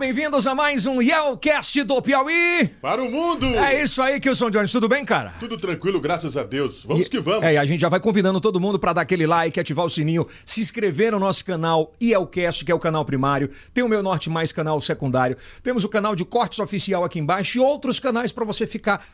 Bem-vindos a mais um Yelcast do Piauí. Para o mundo! É isso aí, Kilson Jones. Tudo bem, cara? Tudo tranquilo, graças a Deus. Vamos E- que vamos. É, e a gente já vai convidando todo mundo para dar aquele like, ativar o sininho, se inscrever no nosso canal Yelcast, que é o canal primário. Tem o Meu Norte Mais canal secundário. Temos o canal de cortes oficial aqui embaixo e outros canais para você ficar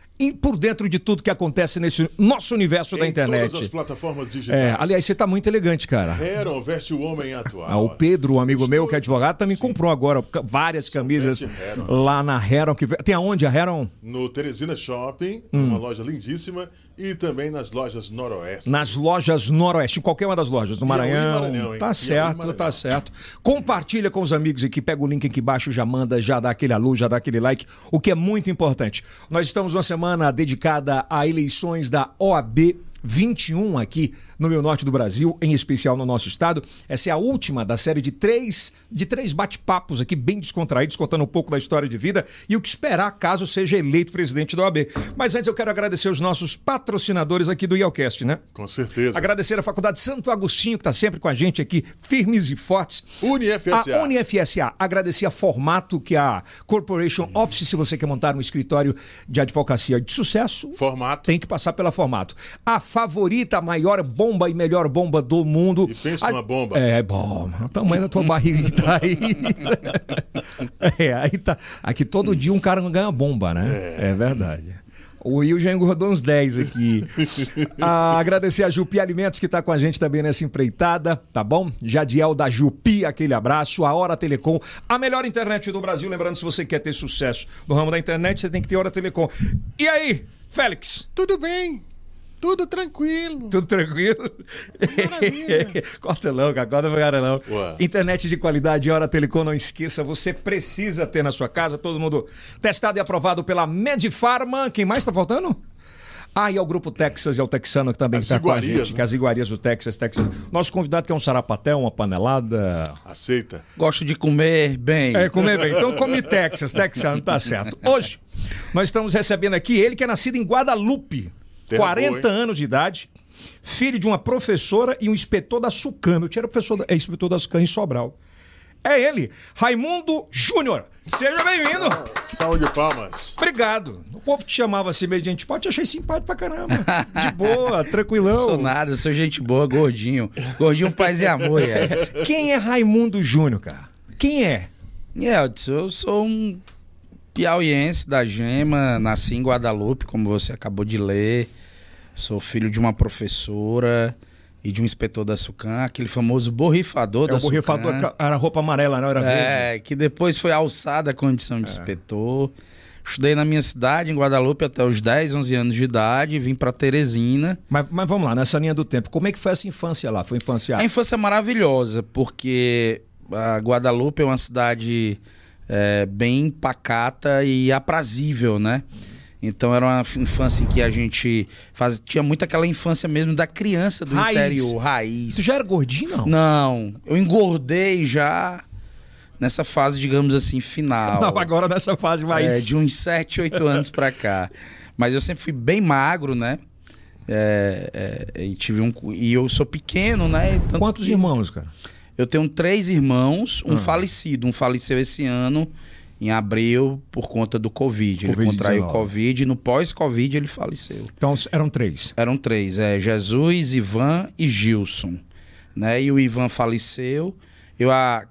por dentro de tudo que acontece nesse nosso universo da em internet. todas as plataformas É, digitais. aliás, você tá muito elegante, cara. Heron veste o homem atual. Ah, o Pedro, um amigo Estou- meu que é advogado, também comprou agora ca- várias camisas lá na Heron. Que... Tem aonde a Heron? No Teresina Shopping, Hum. uma loja lindíssima. E também nas lojas Noroeste. Nas lojas Noroeste, em qualquer uma das lojas, no Piauí e Maranhão. Maranhão, tá e certo, tá certo. Compartilha com os amigos aqui, pega o link aqui embaixo, já manda, já dá aquele alô, já dá aquele like, o que é muito importante. Nós estamos numa semana dedicada a eleições da OAB 21 aqui no Rio Norte do Brasil, em especial no nosso estado. Essa é a última da série de três, de três bate-papos aqui, bem descontraídos, contando um pouco da história de vida e o que esperar caso seja eleito presidente da OAB. Mas antes eu quero agradecer os nossos patrocinadores aqui do Yelcast, né? Com certeza. Agradecer a Faculdade Santo Agostinho, que está sempre com a gente aqui, firmes e fortes. UniFSA. A UniFSA. Agradecer a Formato, que é a Corporation Office, se você quer montar um escritório de advocacia de sucesso. Formato. Tem que passar pela Formato. A favorita, a maior bomba e melhor bomba do mundo. E pensa A- numa bomba. É, bom. O tamanho da tua barriga que tá aí. é, aí tá. Aqui todo dia um cara ganha bomba, né? É, verdade. O Will já engordou uns 10 aqui. Ah, agradecer a Jupi Alimentos que está com a gente também nessa empreitada, tá bom? Jadiel da Jupi, aquele abraço. A Hora Telecom, a melhor internet do Brasil. Lembrando, se você quer ter sucesso no ramo da internet, você tem que ter Hora Telecom. E aí, Félix? Tudo bem. Tudo tranquilo. Tudo tranquilo? Maravilha. corta não, cara, corta pra cara não. Ué. Internet de qualidade, Hora Telecom, não esqueça, você precisa ter na sua casa, todo mundo testado e aprovado pela Medifarma. Quem mais tá faltando? Ah, e é o Grupo Texas, é o texano que também está com a gente, né? que as iguarias do Texas, Texas. Nosso convidado que é um sarapatel, uma panelada. Aceita. Gosto de comer bem. É, comer bem. Então come Texas, texano, tá certo. Hoje, nós estamos recebendo aqui ele que é nascido em Guadalupe, Terra 40 boa, anos de idade, filho de uma professora e um inspetor da Sucano. Eu tinha professor, é inspetor da Sucano em Sobral. É ele, Raimundo Júnior. Seja bem-vindo. Salve de palmas. Obrigado. O povo te chamava assim meio de antipático, te achei simpático pra caramba. De boa, tranquilão. Sou nada, sou gente boa, gordinho. Gordinho, paz e amor, é. Quem é Raimundo Júnior, cara? Quem é? Elton, eu sou um piauiense da Gema, nasci em Guadalupe, como você acabou de ler. Sou filho de uma professora e de um inspetor da Sucan, aquele famoso borrifador É da o borrifador, Sucan. era roupa amarela, não era verde. É, que depois foi alçada a condição É. de inspetor. Estudei na minha cidade, em Guadalupe, até os 10, 11 anos de idade. Vim para Teresina. Mas, mas vamos lá, nessa linha do tempo, como é que foi essa infância lá? Foi infância. A infância é maravilhosa, porque a Guadalupe é uma cidade é, bem pacata e aprazível, né? Então era uma infância em que a gente faz... tinha muito aquela infância mesmo da criança do Raiz. interior, raiz. Você já era gordinho, não? Não, eu engordei já nessa fase, digamos assim, final. Não, agora nessa fase mais. É, de uns 7, 8 anos pra cá. Mas eu sempre fui bem magro, né? É, é, e tive um e eu sou pequeno, né? Tanto Quantos que irmãos, cara? Eu tenho três irmãos, um Ah. falecido, um faleceu esse ano em abril por conta do Covid. Ele Covid-19. contraiu Covid e no pós-Covid ele faleceu. Então eram três. Eram três, é Jesus, Ivan e Gilson, né? E o Ivan faleceu. Eu há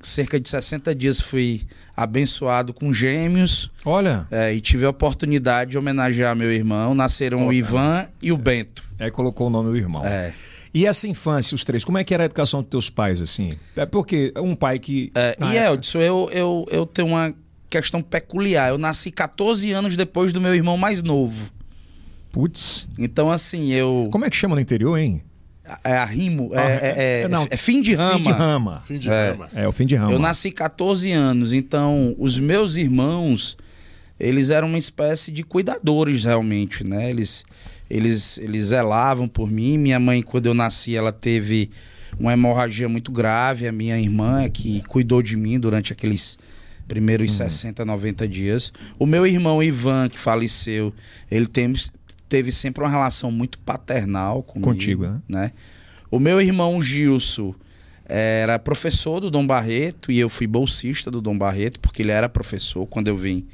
cerca de 60 dias fui abençoado com gêmeos Olha, é, e tive a oportunidade de homenagear meu irmão. Nasceram Ó, o Ivan e o Bento. aí colocou o nome do irmão. É. E essa infância, os três, como é que era a educação dos teus pais, assim? É porque um pai que. É, na e época- Eldson, eu, eu, eu tenho uma questão peculiar. Eu nasci 14 anos depois do meu irmão mais novo. Putz. Então, assim, eu. Como é que chama no interior, hein? É arrimo? É, Ah, é, é- é, não. é fim de rama. Fim de rama. Fim de É. rama. É, o fim de rama. Eu nasci 14 anos, então os meus irmãos, eles eram uma espécie de cuidadores realmente, né? Eles, eles, eles zelavam por mim. Minha mãe, quando eu nasci, ela teve uma hemorragia muito grave. A minha irmã que cuidou de mim durante aqueles primeiros 60, 90 dias. O meu irmão Ivan, que faleceu, ele tem, teve sempre uma relação muito paternal comigo. Contigo, né? né? O meu irmão Gilson era professor do Dom Barreto e eu fui bolsista do Dom Barreto, porque ele era professor quando eu vim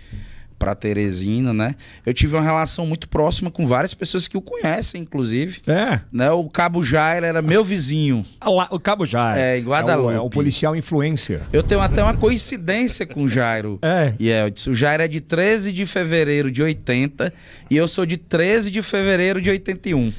para Teresina, né? Eu tive uma relação muito próxima com várias pessoas que o conhecem, inclusive. É. Né? O Cabo Jair era meu vizinho. Ah, lá, o Cabo Jair. É, em Guadalupe. É o, é o policial influencer. Eu tenho até uma coincidência com o Jairo. É. E é, o Jairo é de 13 de fevereiro de 80 e eu sou de 13 de fevereiro de 81.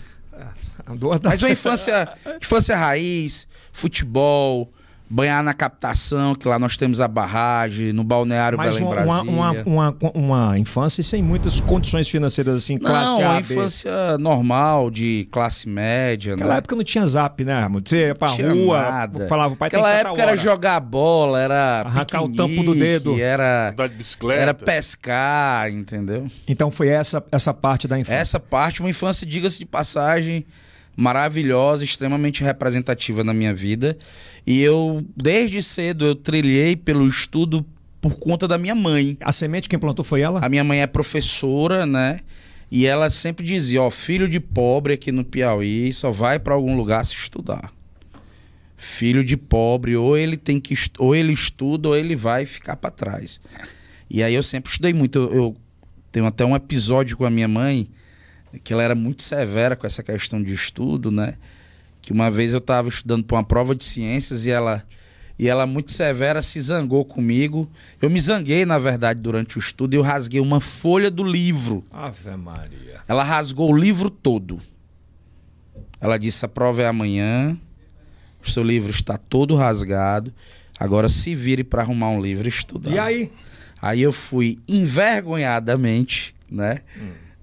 Mas uma infância, infância raiz, futebol, banhar na captação, que lá nós temos a barragem, no balneário Mas Belém uma, Brasília. uma, uma, uma, uma infância sem muitas condições financeiras assim, classe não, A, uma B. infância normal, de classe média, Naquela né? época não tinha zap, né, irmão? Você ia pra Tinha rua, nada. falava, o pai tem Aquela tanta época era jogar bola, era Arrancar o tampo do dedo. Era, Andar de bicicleta. era pescar, entendeu? Então foi essa, essa parte da infância. Essa parte, uma infância, diga-se de passagem, maravilhosa, extremamente representativa na minha vida. E eu, desde cedo, eu trilhei pelo estudo por conta da minha mãe. A semente quem plantou foi ela? A minha mãe é professora, né? E ela sempre dizia, ó, filho de pobre aqui no Piauí só vai para algum lugar se estudar. Filho de pobre, ou ele tem que ou ele estuda ou ele vai ficar para trás. E aí eu sempre estudei muito. Eu, eu tenho até um episódio com a minha mãe que ela era muito severa com essa questão de estudo, né? Que uma vez eu estava estudando para uma prova de ciências e ela e ela muito severa se zangou comigo. Eu me zanguei, na verdade, durante o estudo e eu rasguei uma folha do livro. Ave Maria. Ela rasgou o livro todo. Ela disse: a prova é amanhã, o seu livro está todo rasgado. Agora se vire para arrumar um livro e estudar. E aí? Aí eu fui envergonhadamente, né?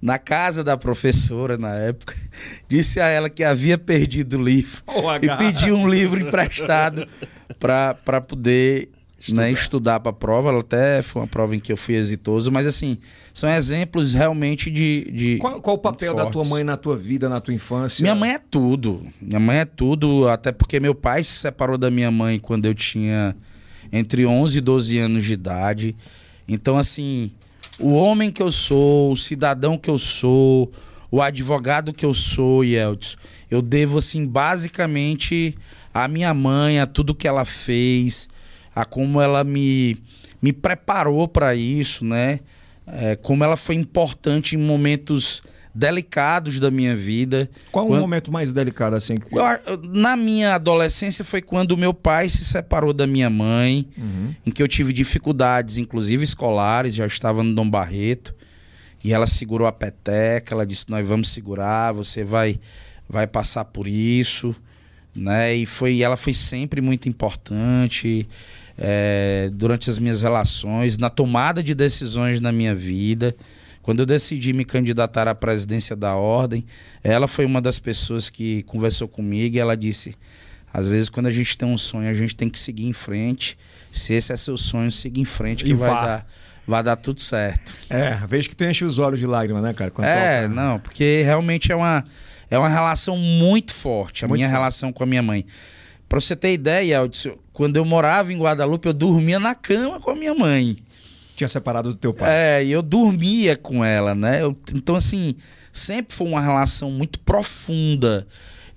Na casa da professora na época, disse a ela que havia perdido o livro Ô, e H. pedi um livro emprestado para poder estudar, né, estudar para a prova. Ela até foi uma prova em que eu fui exitoso, mas assim, são exemplos realmente de. de Qual, qual o papel da tua mãe na tua vida, na tua infância? Minha mãe é tudo. Minha mãe é tudo, até porque meu pai se separou da minha mãe quando eu tinha entre 11 e 12 anos de idade. Então, assim, o homem que eu sou, o cidadão que eu sou, o advogado que eu sou, Yeltsin, eu devo, assim, basicamente à minha mãe, a tudo que ela fez, a como ela me, me preparou para isso, né? É, como ela foi importante em momentos delicados da minha vida. Qual o Quando- momento mais delicado assim? que- eu na minha adolescência foi quando meu pai se separou da minha mãe, Uhum. em que eu tive dificuldades, inclusive escolares, já estava no Dom Barreto, e ela segurou a peteca, ela disse: "Nós vamos segurar, você vai vai passar por isso", né? E foi ela foi sempre muito importante é, durante as minhas relações, na tomada de decisões na minha vida. Quando eu decidi me candidatar à presidência da ordem, ela foi uma das pessoas que conversou comigo e ela disse: às vezes, quando a gente tem um sonho, a gente tem que seguir em frente. Se esse é seu sonho, siga em frente, que E vai vá. dar, vai dar tudo certo. É, vejo que tu enche os olhos de lágrimas, né, cara? quando é, toca. não, porque realmente é uma, é uma relação muito forte, a Muito minha forte. relação com a minha mãe. Pra você ter ideia, Aldson, quando eu morava em Guadalupe, eu dormia na cama com a minha mãe. Tinha separado do teu pai. É, e eu dormia com ela, né? Eu- então, assim, sempre foi uma relação muito profunda.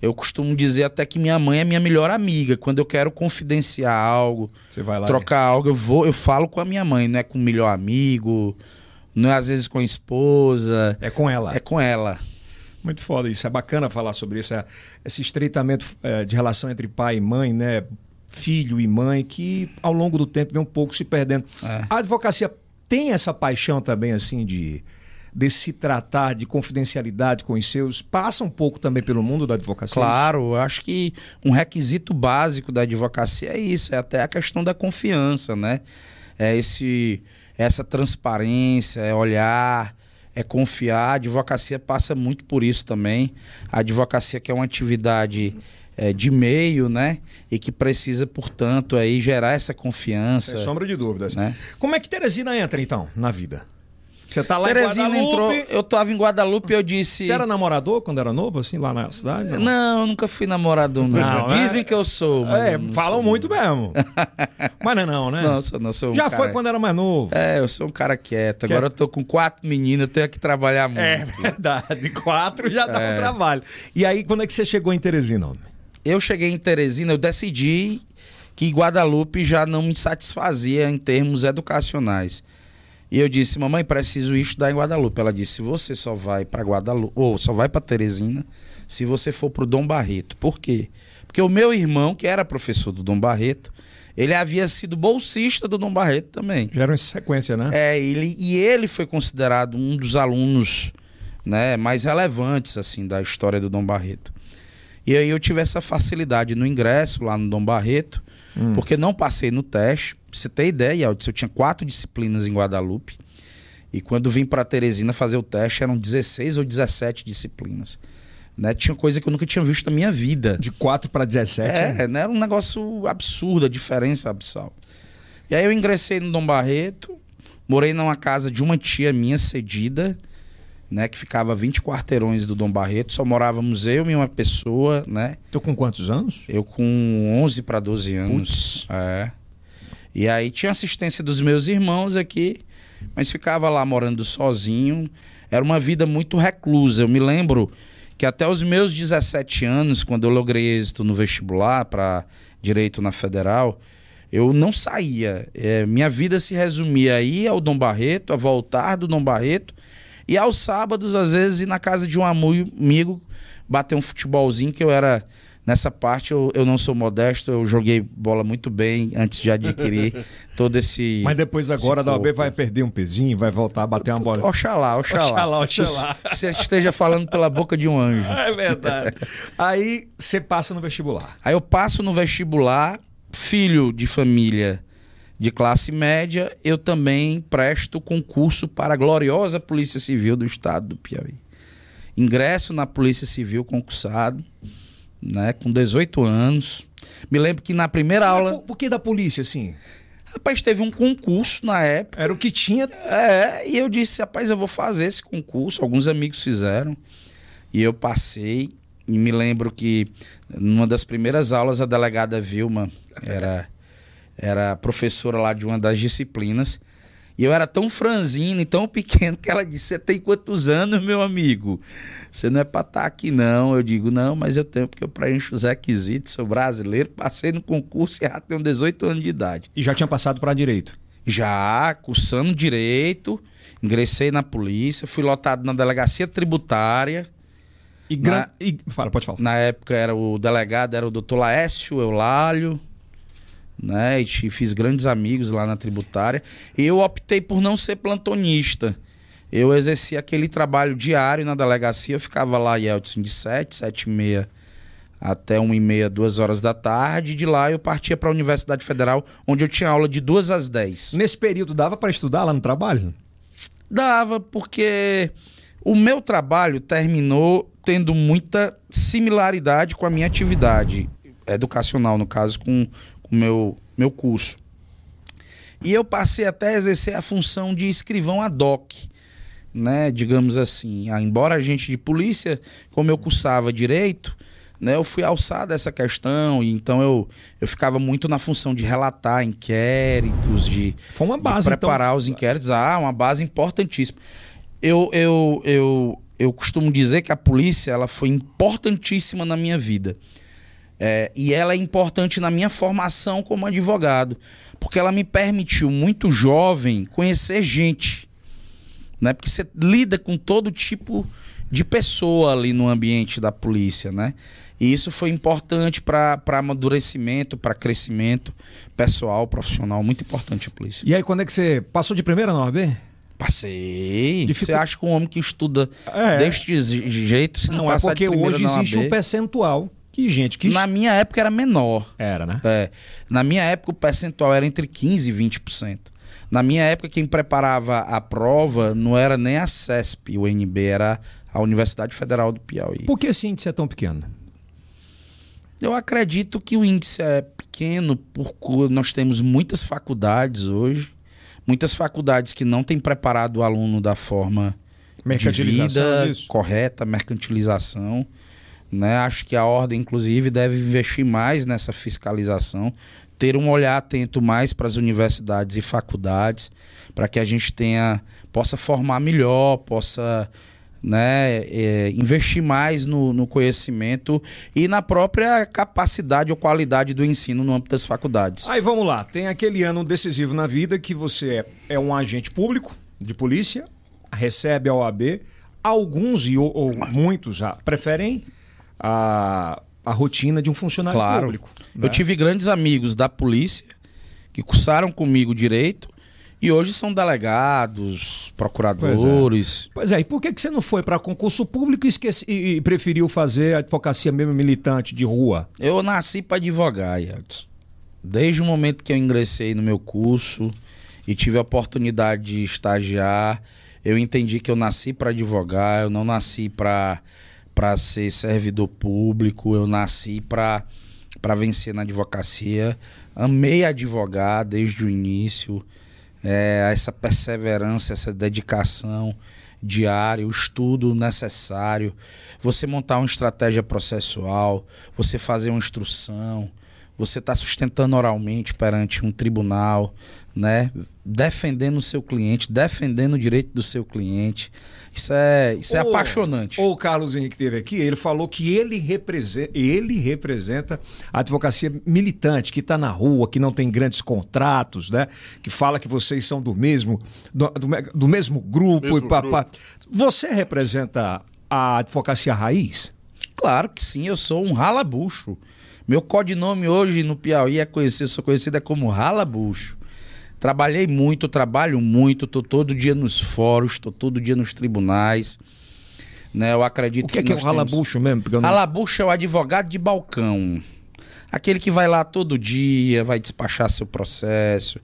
Eu costumo dizer até que minha mãe é minha melhor amiga. Quando eu quero confidenciar algo, Você vai lá. trocar algo, eu vou, eu falo com a minha mãe, não é com o melhor amigo, não é às vezes com a esposa, É com ela. é com ela. Muito foda isso. É bacana falar sobre isso. é- esse estreitamento é, de relação entre pai e mãe, né? Filho e mãe, que ao longo do tempo vem um pouco se perdendo. É. A advocacia tem essa paixão também, assim, de, de se tratar de confidencialidade com os seus. Passa um pouco também pelo mundo da advocacia. Claro, eu acho que um requisito básico da advocacia é isso, é até a questão da confiança, né? É esse, essa transparência, é olhar, é confiar. A advocacia passa muito por isso também. A advocacia que é uma atividade é, de meio, né? E que precisa, portanto, aí gerar essa confiança. Sem sombra de dúvidas. Né? Como é que Teresina entra, então, na vida? Você tá lá Teresina em entrou, Guadalupe. eu tava em Guadalupe e eu disse. Você era namorador quando era novo, assim, lá na cidade? Não, eu nunca fui namorado, não. Não, é- Dizem que eu sou, mas. É, eu não falam sou, muito mesmo. Mas não é não, né? Não, sou, não, sou um Já cara- foi quando era mais novo. É, eu sou um cara quieto. Agora eu tô com quatro meninas, eu tenho que trabalhar muito. É verdade. Quatro já dá É. um trabalho. E aí, quando é que você chegou em Teresina? homem? Eu cheguei em Teresina, eu decidi que Guadalupe já não me satisfazia em termos educacionais. E eu disse, mamãe, preciso estudar em Guadalupe. Ela disse, você só vai para Guadalupe, ou só vai para Teresina, se você for pro Dom Barreto. Por quê? Porque o meu irmão, que era professor do Dom Barreto, ele havia sido bolsista do Dom Barreto também. Já era uma sequência, né? É, ele, e ele foi considerado um dos alunos né, mais relevantes assim da história do Dom Barreto. E aí eu tive essa facilidade no ingresso lá no Dom Barreto, hum. porque não passei no teste. Pra você ter ideia, eu tinha quatro disciplinas em Guadalupe. E quando vim para Teresina fazer o teste, eram 16 ou 17 disciplinas. Né? Tinha coisa que eu nunca tinha visto na minha vida. De 4 para 17? É, né? né? era um negócio absurdo, a diferença abissal. E aí eu ingressei no Dom Barreto, morei numa casa de uma tia minha cedida né, que ficava a 20 quarteirões do Dom Barreto, só morávamos eu e uma pessoa, né? Tu com quantos anos? Eu com 11 para 12 anos. É. E aí tinha assistência dos meus irmãos aqui, mas ficava lá morando sozinho. Era uma vida muito reclusa. Eu me lembro que até os meus 17 anos, quando eu logrei êxito no vestibular para direito na Federal, eu não saía. É, minha vida se resumia a ir ao Dom Barreto, a voltar do Dom Barreto e aos sábados, às vezes, ir na casa de um amigo bater um futebolzinho, que eu era. Nessa parte eu, eu não sou modesto, eu joguei bola muito bem antes de adquirir todo esse. Mas depois agora da OAB vai perder um pezinho, vai voltar a bater uma bola. Oxalá, oxalá. Oxalá, oxalá. Que você esteja falando pela boca de um anjo. É verdade. Aí você passa no vestibular. Aí eu passo no vestibular, filho de família de classe média, eu também presto concurso para a gloriosa Polícia Civil do Estado do Piauí. Ingresso na Polícia Civil concursado, né, com 18 anos. Me lembro que na primeira aula. Por, por que da polícia, assim? Rapaz, teve um concurso na época. Era o que tinha. É, e eu disse, rapaz, eu vou fazer esse concurso. Alguns amigos fizeram. E eu passei. E me lembro que numa das primeiras aulas a delegada Vilma era era professora lá de uma das disciplinas. E eu era tão franzino e tão pequeno que ela disse: Você tem quantos anos, meu amigo? Você não é para estar tá aqui, não. Eu digo: Não, mas eu tenho, porque eu preencho os requisitos, sou brasileiro, passei no concurso e já tenho 18 anos de idade. E já tinha passado para direito? Já, cursando direito, ingressei na polícia, fui lotado na delegacia tributária. E, gran... na... e... Fala, pode falar. Na época era o delegado, era o doutor Laércio Eulálio né? E fiz grandes amigos lá na tributária. E eu optei por não ser plantonista. Eu exercia aquele trabalho diário na delegacia, eu ficava lá, Yeltsin, de 7, 7 e meia até 1 e meia, 2 horas da tarde. De lá eu partia para a Universidade Federal, onde eu tinha aula de 2 às 10. Nesse período dava para estudar lá no trabalho? Dava, porque o meu trabalho terminou tendo muita similaridade com a minha atividade educacional, no caso, com o meu, meu curso. E eu passei até a exercer a função de escrivão ad hoc, né? Digamos assim. Ah, embora a gente de polícia, como eu cursava direito, né? Eu fui alçado essa questão, e então eu, eu ficava muito na função de relatar inquéritos, de, Foi uma base, de preparar então... os inquéritos. Ah, uma base importantíssima. Eu, eu, eu, eu costumo dizer que a polícia ela foi importantíssima na minha vida. É, e ela é importante na minha formação como advogado, porque ela me permitiu, muito jovem, conhecer gente. Né? Porque você lida com todo tipo de pessoa ali no ambiente da polícia, né? E isso foi importante para amadurecimento, para crescimento pessoal, profissional, muito importante a polícia. E aí, quando é que você passou de primeira na OAB? Passei. Você acha que um homem que estuda é. deste jeito, se não, não é porque hoje existe um percentual que gente que. Na minha época era menor. Era, né? É. Na minha época o percentual era entre 15% e 20%. Na minha época, quem preparava a prova não era nem a CESP, o NB, era a Universidade Federal do Piauí. Por que esse índice é tão pequeno? Eu acredito que o índice é pequeno porque nós temos muitas faculdades hoje, muitas faculdades que não têm preparado o aluno da forma de vida correta, mercantilização. Né? Acho que a ordem, inclusive, deve investir mais nessa fiscalização, ter um olhar atento mais para as universidades e faculdades, para que a gente tenha possa formar melhor, possa né, é, investir mais no, no, conhecimento e na própria capacidade ou qualidade do ensino no âmbito das faculdades. Aí vamos lá, tem aquele ano decisivo na vida que você é, é um agente público de polícia, recebe a OAB, alguns e ou, ou muitos já preferem a, a rotina de um funcionário claro. público. Né? Eu tive grandes amigos da polícia que cursaram comigo direito e hoje são delegados, procuradores. Pois é, pois é. e por que, que você não foi para concurso público e, esqueci, e, preferiu fazer advocacia mesmo militante de rua? Eu nasci para advogar, Edson. Desde o momento que eu ingressei no meu curso e tive a oportunidade de estagiar, eu entendi que eu nasci para advogar, eu não nasci para para ser servidor público, eu nasci para para vencer na advocacia. Amei advogar desde o início é, essa perseverança, essa dedicação diária, o estudo necessário, você montar uma estratégia processual, você fazer uma instrução, você está sustentando oralmente perante um tribunal, né? Defendendo o seu cliente, defendendo o direito do seu cliente. Isso é, isso é o, apaixonante. O Carlos Henrique teve aqui, ele falou que ele representa, ele representa a advocacia militante, que está na rua, que não tem grandes contratos, né? Que fala que vocês são do mesmo, do, do, do mesmo grupo mesmo e papá. Grupo. Você representa a advocacia raiz? Claro que sim, eu sou um ralabucho. Meu codinome hoje no Piauí é conhecido, sou conhecida como Ralabucho. Trabalhei muito, trabalho muito, tô todo dia nos fóruns, tô todo dia nos tribunais. Né, eu acredito o que, que, é que é o ralabucho mesmo? Não... Ralabucho é o advogado de balcão. Aquele que vai lá todo dia, vai despachar seu processo,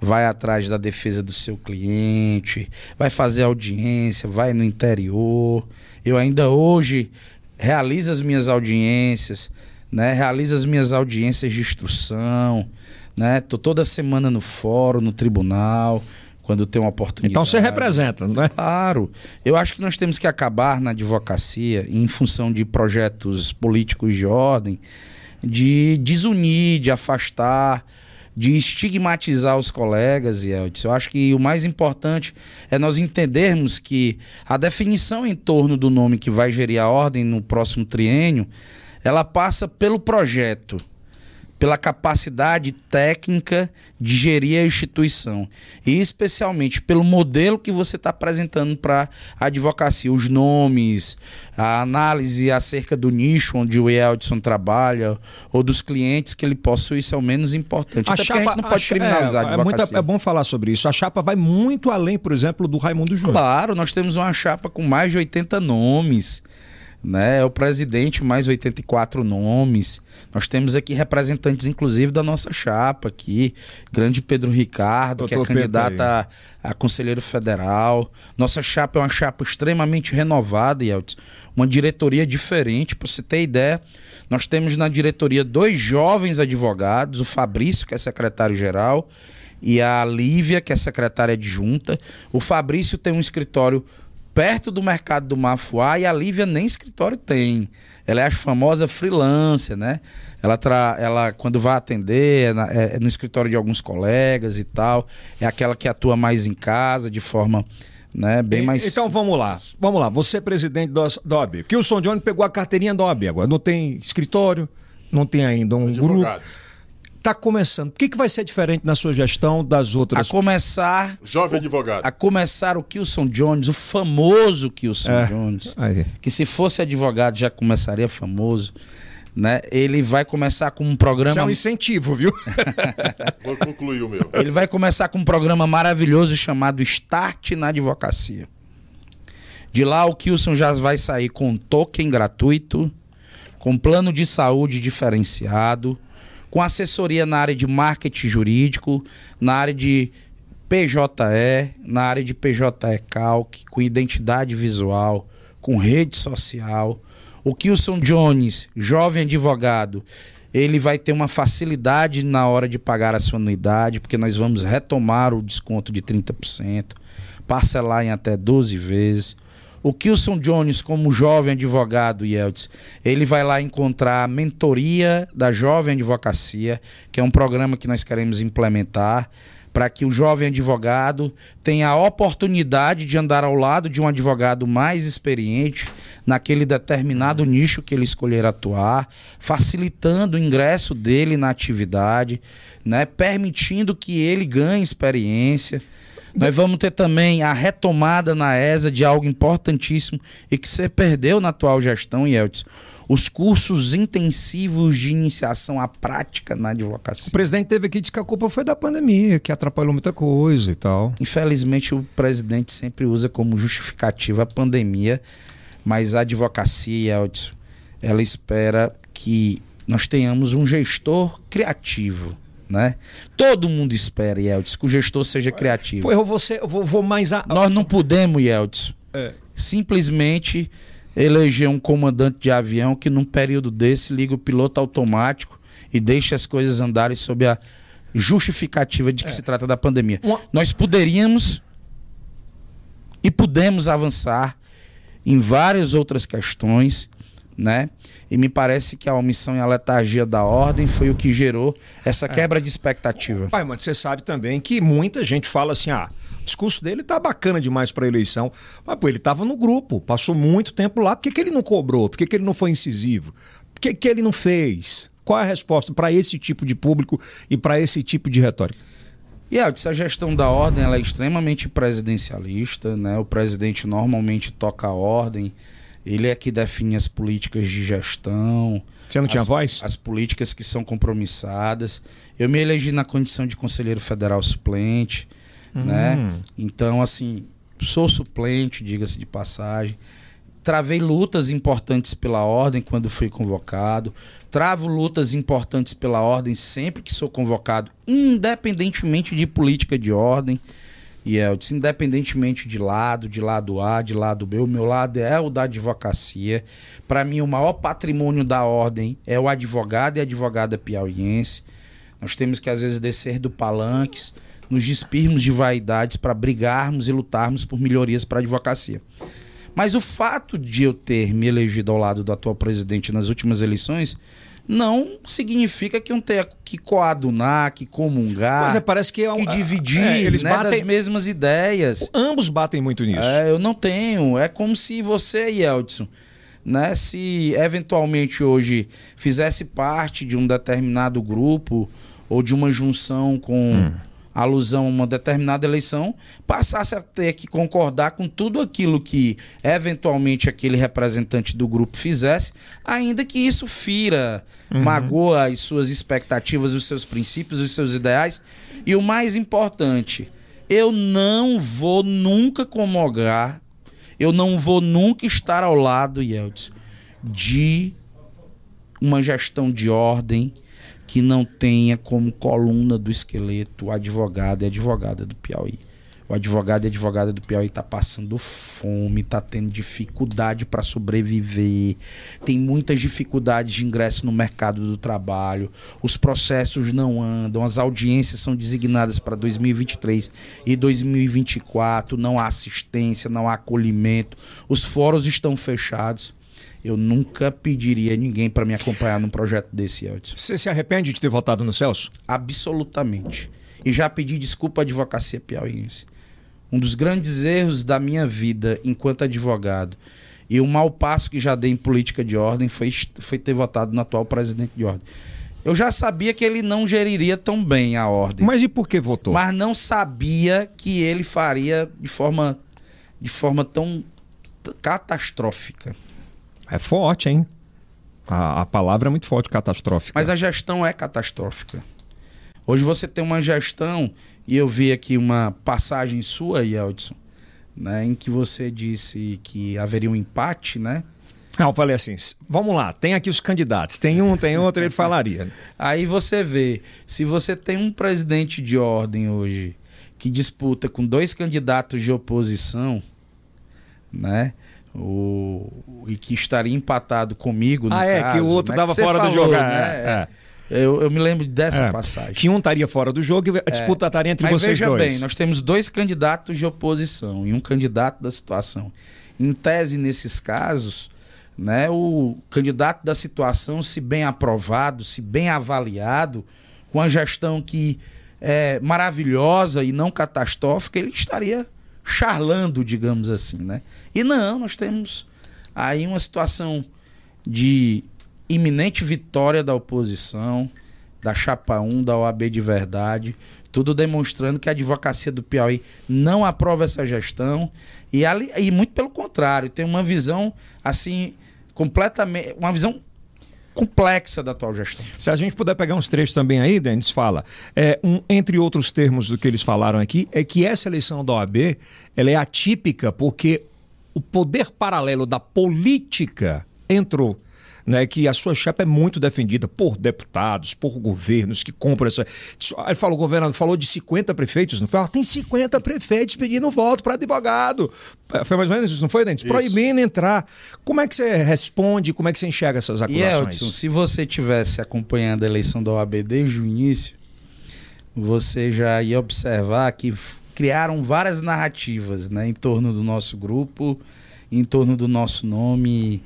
vai atrás da defesa do seu cliente, vai fazer audiência, vai no interior. Eu ainda hoje realizo as minhas audiências, né? Realizo as minhas audiências de instrução, né? Tô toda semana no fórum, no tribunal, quando tem uma oportunidade. Então você representa, não é? Claro. Eu acho que nós temos que acabar na advocacia, em função de projetos políticos de ordem, de desunir, de afastar, de estigmatizar os colegas, e Eu acho que o mais importante é nós entendermos que a definição em torno do nome que vai gerir a ordem no próximo triênio ela passa pelo projeto, pela capacidade técnica de gerir a instituição e especialmente pelo modelo que você está apresentando para a advocacia, os nomes, a análise acerca do nicho onde o Eldson trabalha ou dos clientes que ele possui, isso é o menos importante. A Até chapa, a gente não pode criminalizar é, a advocacia. É, muito, é bom falar sobre isso. A chapa vai muito além, por exemplo, do Raimundo Júnior. Claro, nós temos uma chapa com mais de 80 nomes né? É o presidente mais 84 nomes. Nós temos aqui representantes, inclusive, da nossa chapa aqui. Grande Pedro Ricardo, Doutor que é candidato a, a, conselheiro federal. Nossa chapa é uma chapa extremamente renovada, Yeltsin. Uma diretoria diferente, para você ter ideia. Nós temos na diretoria dois jovens advogados, o Fabrício, que é secretário-geral, e a Lívia, que é secretária adjunta. O Fabrício tem um escritório perto do mercado do Mafuá e a Lívia nem escritório tem. Ela é a famosa freelancer, né? Ela, tra... ela quando vai atender, é, na... é no escritório de alguns colegas e tal. É aquela que atua mais em casa, de forma né, bem mais. Então vamos lá. Vamos lá. Você é presidente da OAB. Kilson Johnny pegou a carteirinha da OAB agora. Não tem escritório, não tem ainda um Advogado. grupo está começando. O que, que vai ser diferente na sua gestão das outras? A começar. Jovem advogado. A começar o Kilson Jones, o famoso Kilson é. Jones. Aí. Que se fosse advogado já começaria famoso. Né? Ele vai começar com um programa. Isso é um incentivo, viu? Vou concluir o meu. Ele vai começar com um programa maravilhoso chamado Start na Advocacia. De lá, o Kilson já vai sair com token gratuito, com plano de saúde diferenciado, com assessoria na área de marketing jurídico, na área de PJE, na área de PJE Calc, com identidade visual, com rede social. O Kilson Jones, jovem advogado, ele vai ter uma facilidade na hora de pagar a sua anuidade, porque nós vamos retomar o desconto de 30%, parcelar em até 12 vezes. O Kilson Jones, como jovem advogado, Yeltsin, ele vai lá encontrar a mentoria da Jovem Advocacia, que é um programa que nós queremos implementar para que o jovem advogado tenha a oportunidade de andar ao lado de um advogado mais experiente naquele determinado nicho que ele escolher atuar, facilitando o ingresso dele na atividade, né, permitindo que ele ganhe experiência. Nós vamos ter também a retomada na ESA de algo importantíssimo e que você perdeu na atual gestão, Yeltsin os cursos intensivos de iniciação à prática na advocacia. O presidente teve aqui e disse que a culpa foi da pandemia, que atrapalhou muita coisa e tal. Infelizmente, o presidente sempre usa como justificativa a pandemia, mas a advocacia, Elton, ela espera que nós tenhamos um gestor criativo. Né? Todo mundo espera, Yeltsin, que o gestor seja criativo. Pô, eu vou, ser, eu vou, vou mais a... Nós não podemos, Yeltsin, é. simplesmente eleger um comandante de avião que num período desse liga o piloto automático e deixa as coisas andarem sob a justificativa de que é. se trata da pandemia. Uma... Nós poderíamos e pudemos avançar em várias outras questões, né? E me parece que a omissão e a letargia da ordem foi o que gerou essa é. quebra de expectativa. Pai, mas você sabe também que muita gente fala assim: ah, discurso dele tá bacana demais para eleição. Mas, pô, ele tava no grupo, passou muito tempo lá. Por que, que ele não cobrou? Por que, que ele não foi incisivo? Por que, que ele não fez? Qual é a resposta para esse tipo de público e para esse tipo de retórica? E yeah, essa gestão da ordem ela é extremamente presidencialista, né? O presidente normalmente toca a ordem, ele é que define as políticas de gestão. Você não tinha as, voz? As políticas que são compromissadas. Eu me elegi na condição de conselheiro federal suplente né? Hum. Então, assim, sou suplente, diga-se de passagem. Travei lutas importantes pela ordem quando fui convocado. Travo lutas importantes pela ordem sempre que sou convocado, independentemente de política de ordem. E é, disse, independentemente de lado, de lado A, de lado B, o meu lado é o da advocacia. Para mim, o maior patrimônio da ordem é o advogado e advogada piauiense. Nós temos que, às vezes, descer do palanques nos despirmos de vaidades para brigarmos e lutarmos por melhorias para a advocacia. Mas o fato de eu ter me elegido ao lado do atual presidente nas últimas eleições não significa que eu tenha que coadunar, que comungar, Mas é, parece que, é um, que dividir é, eles né, batem, das mesmas ideias. Ambos batem muito nisso. É, eu não tenho. É como se você, Yeldson, né, se eventualmente hoje fizesse parte de um determinado grupo ou de uma junção com... Hum alusão a uma determinada eleição, passasse a ter que concordar com tudo aquilo que eventualmente aquele representante do grupo fizesse, ainda que isso fira, uhum. magoa as suas expectativas, os seus princípios, os seus ideais. E o mais importante, eu não vou nunca comogar, eu não vou nunca estar ao lado, Yeltsin, de uma gestão de ordem, que não tenha como coluna do esqueleto o advogado e advogada do Piauí. O advogado e advogada do Piauí está passando fome, está tendo dificuldade para sobreviver, tem muitas dificuldades de ingresso no mercado do trabalho, os processos não andam, as audiências são designadas para 2023 e 2024, não há assistência, não há acolhimento, os fóruns estão fechados. Eu nunca pediria a ninguém para me acompanhar num projeto desse, Elton. Você se arrepende de ter votado no Celso? Absolutamente. E já pedi desculpa à advocacia piauiense. Um dos grandes erros da minha vida enquanto advogado e o mau passo que já dei em política de ordem foi, foi ter votado no atual presidente de ordem. Eu já sabia que ele não geriria tão bem a ordem. Mas e por que votou? Mas não sabia que ele faria de forma, de forma tão catastrófica. É forte, hein? A, a palavra é muito forte, catastrófica. Mas a gestão é catastrófica. Hoje você tem uma gestão, e eu vi aqui uma passagem sua, Yeldson, né, em que você disse que haveria um empate, né? Não, eu falei assim, vamos lá, tem aqui os candidatos, tem um, tem outro, ele falaria. Aí você vê, se você tem um presidente de ordem hoje que disputa com dois candidatos de oposição, né? O, e que estaria empatado comigo. ah, é, que o outro estava né, fora falou, do jogo. Né? É, é. Eu, eu, me lembro dessa é, passagem. Que um estaria fora do jogo e a disputa estaria entre Mas vocês veja dois. bem, nós temos dois candidatos de oposição e um candidato da situação. Em tese, nesses casos, né, o candidato da situação, se bem aprovado, se bem avaliado, com a gestão que é, maravilhosa e não catastrófica, ele estaria charlando, digamos assim, né? E não, nós temos aí uma situação de iminente vitória da oposição, da Chapa 1, da OAB de verdade, tudo demonstrando que a advocacia do Piauí não aprova essa gestão e, ali, e muito pelo contrário, tem uma visão assim completamente, uma visão complexa da atual gestão. Se a gente puder pegar uns trechos também aí, Denis, fala. É, um, entre outros termos do que eles falaram aqui, é que essa eleição da OAB ela é atípica porque o poder paralelo da política entrou né, que a sua chapa é muito defendida por deputados, por governos que compram essa. Ele falou, o governador falou de 50 prefeitos, não foi? Ah, tem 50 prefeitos pedindo voto para advogado. É, foi mais ou menos isso, não foi, Dentes? Proibindo entrar. Como é que você responde, como é que você enxerga essas acusações? E Elton, se você tivesse acompanhando a eleição da OAB desde o início, você já ia observar que criaram várias narrativas né, em torno do nosso grupo, em torno do nosso nome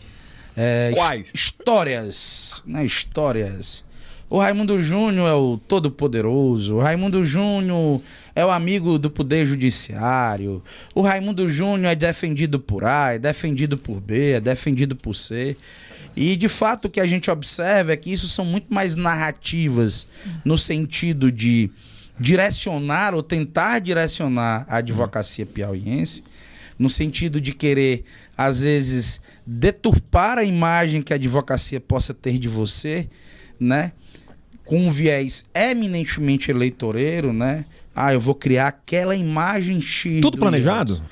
é, Quais? Histórias, né? Histórias. O Raimundo Júnior é o todo-poderoso. O Raimundo Júnior é o amigo do Poder Judiciário. O Raimundo Júnior é defendido por A, é defendido por B, é defendido por C. E de fato o que a gente observa é que isso são muito mais narrativas no sentido de direcionar ou tentar direcionar a advocacia piauiense no sentido de querer, às vezes, deturpar a imagem que a advocacia possa ter de você, né? Com um viés eminentemente eleitoreiro, né? Ah, eu vou criar aquela imagem X. Tudo planejado?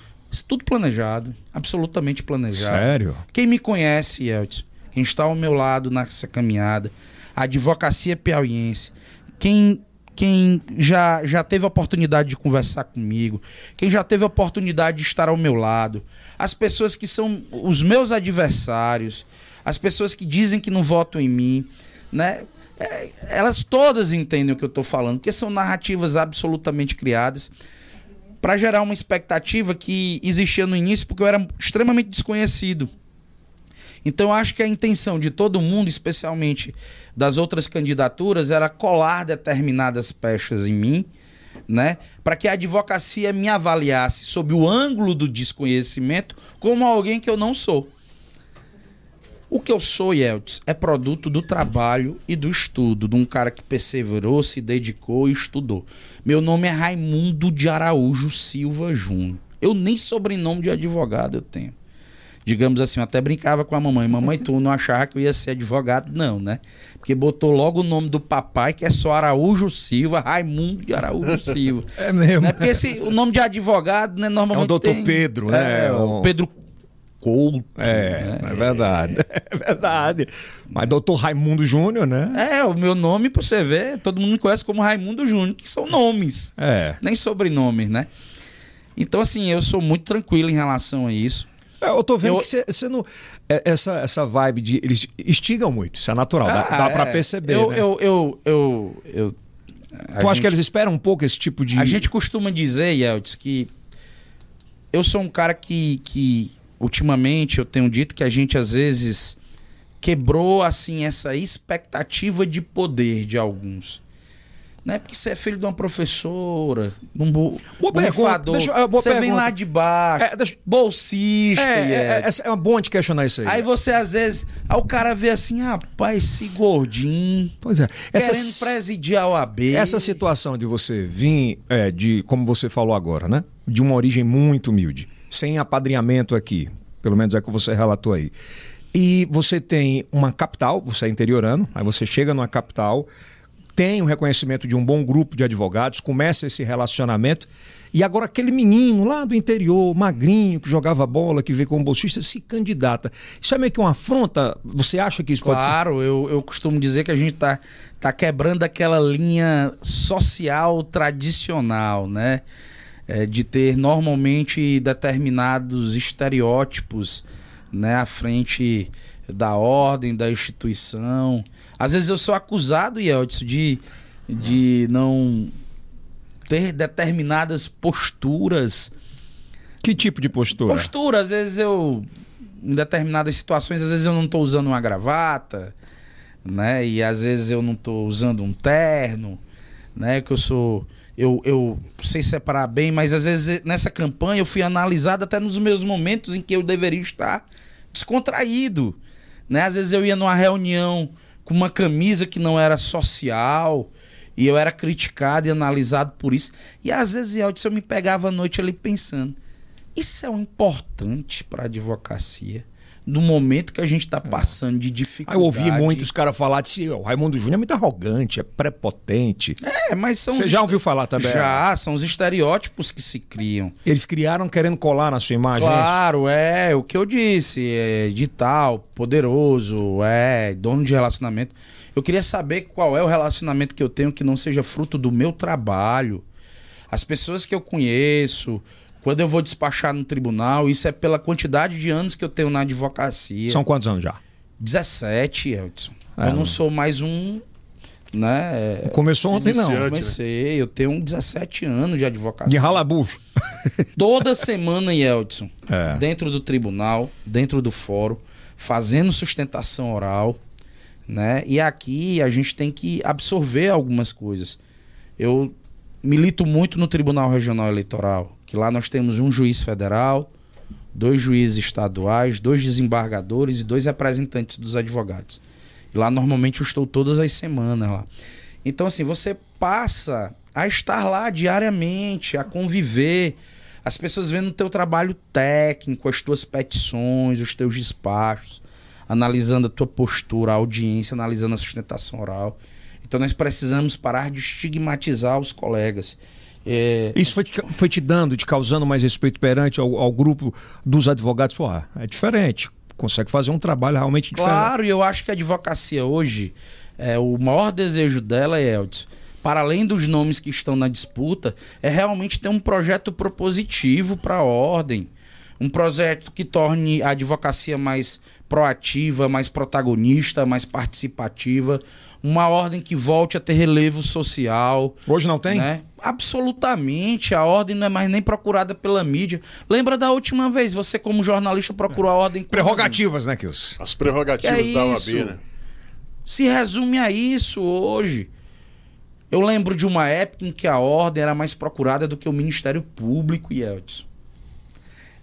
Tudo planejado, absolutamente planejado. Sério? Quem me conhece, Elton, quem está ao meu lado nessa caminhada, a advocacia piauiense, quem quem já, já teve a oportunidade de conversar comigo, quem já teve a oportunidade de estar ao meu lado, as pessoas que são os meus adversários, as pessoas que dizem que não votam em mim, né? É, elas todas entendem o que eu estou falando, porque são narrativas absolutamente criadas para gerar uma expectativa que existia no início, porque eu era extremamente desconhecido. Então eu acho que a intenção de todo mundo, especialmente das outras candidaturas, era colar determinadas pechas em mim, né? Para que a advocacia me avaliasse sob o ângulo do desconhecimento como alguém que eu não sou. O que eu sou, Yeltsin, é produto do trabalho e do estudo, de um cara que perseverou, se dedicou e estudou. Meu nome é Raimundo de Araújo Silva Júnior. Eu nem sobrenome de advogado eu tenho digamos assim, eu até brincava com a mamãe. Mamãe, tu não achava que eu ia ser advogado? Não, né? Porque botou logo o nome do papai, que é só Araújo Silva, Raimundo de Araújo Silva. É mesmo. Né? Porque esse, o nome de advogado, né, normalmente. É o doutor tem, Pedro, né? É, o Pedro Couto. É, né? é verdade. É verdade. Mas doutor Raimundo Júnior, né? É, o meu nome, pra você ver, todo mundo me conhece como Raimundo Júnior, que são nomes. É. Nem sobrenomes, né? Então, assim, eu sou muito tranquilo em relação a isso. É, eu tô vendo eu... que você não. É, essa, essa vibe de. Eles estigam muito, isso é natural, ah, dá, dá é. pra perceber. Eu, né? eu, eu, eu, eu, tu acha que eles esperam um pouco esse tipo de. A gente costuma dizer, Yeltsin, que eu sou um cara que, que ultimamente eu tenho dito que a gente às vezes quebrou assim essa expectativa de poder de alguns. Não é porque você é filho de uma professora, um bo... borrifador. Deixa, uh, você pergunta. vem lá de baixo, é, deixa... bolsista. É, é, é, é bom de questionar isso aí. Aí você, às vezes, aí o cara vê assim, rapaz, esse gordinho. Pois é. Essa, querendo presidir a OAB. Essa situação de você vir, é, de, como você falou agora, né? De uma origem muito humilde, sem apadrinhamento aqui, pelo menos é o que você relatou aí. E você tem uma capital, você é interiorano, aí você chega numa capital tem o reconhecimento de um bom grupo de advogados, começa esse relacionamento. E agora aquele menino lá do interior, magrinho, que jogava bola, que veio como bolsista, se candidata. Isso é meio que uma afronta? Você acha que isso claro, pode ser? Claro, eu, eu costumo dizer que a gente está tá quebrando aquela linha social tradicional, né? É, de ter normalmente determinados estereótipos né, à frente da ordem, da instituição. Às vezes eu sou acusado, Yeldson, de, de não ter determinadas posturas. Que tipo de postura? Postura, às vezes eu. Em determinadas situações, às vezes eu não estou usando uma gravata, né? E às vezes eu não estou usando um terno, né? Que eu sou. Eu, eu sei separar bem, mas às vezes nessa campanha eu fui analisado até nos meus momentos em que eu deveria estar descontraído. Né? Às vezes eu ia numa reunião com uma camisa que não era social e eu era criticado e analisado por isso. E às vezes, Elton, eu me pegava à noite ali pensando: isso é um importante para a advocacia no momento que a gente está passando de dificuldade. Eu ouvi muitos caras falar de o Raimundo Júnior é muito arrogante, é prepotente. É, mas são. Você já est- ouviu falar também? Já, são os estereótipos que se criam. Eles criaram querendo colar na sua imagem. é? Claro, é o que eu disse, é de tal, poderoso, é dono de relacionamento. Eu queria saber qual é o relacionamento que eu tenho que não seja fruto do meu trabalho. As pessoas que eu conheço, quando eu vou despachar no tribunal, isso é pela quantidade de anos que eu tenho na advocacia. São quantos anos já? 17, Elton. É, eu não não- sou mais um, né? é, Começou ontem, não. Iniciante. Comecei, eu tenho 17 anos de advocacia. De ralabucho. Toda semana, Yeltsin, É. dentro do tribunal, dentro do fórum, fazendo sustentação oral, né? E aqui a gente tem que absorver algumas coisas. Eu milito muito no Tribunal Regional Eleitoral, que lá nós temos um juiz federal, dois juízes estaduais, dois desembargadores e dois representantes dos advogados. E lá normalmente eu estou todas as semanas lá. Então assim, você passa a estar lá diariamente, a conviver, as pessoas vendo o teu trabalho técnico, as tuas petições, os teus despachos, analisando a tua postura, a audiência, analisando a sustentação oral. Então nós precisamos parar de estigmatizar os colegas. É, Isso foi te, foi te dando, te causando mais respeito perante ao, ao grupo dos advogados? Pô, é diferente. Consegue fazer um trabalho realmente diferente. Claro, e eu acho que a advocacia hoje, é, o maior desejo dela, Elton, para além dos nomes que estão na disputa, é realmente ter um projeto propositivo para a ordem. Um projeto que torne a advocacia mais proativa, mais protagonista, mais participativa. Uma ordem que volte a ter relevo social. Hoje não tem? Né? Absolutamente. A ordem não é mais nem procurada pela mídia. Lembra da última vez? Você, como jornalista, procurou a ordem. Prerrogativas, né, Kilson? As prerrogativas é da isso? OAB, né? se resume a isso hoje. Eu lembro de uma época em que a ordem era mais procurada do que o Ministério Público, Yeltsin.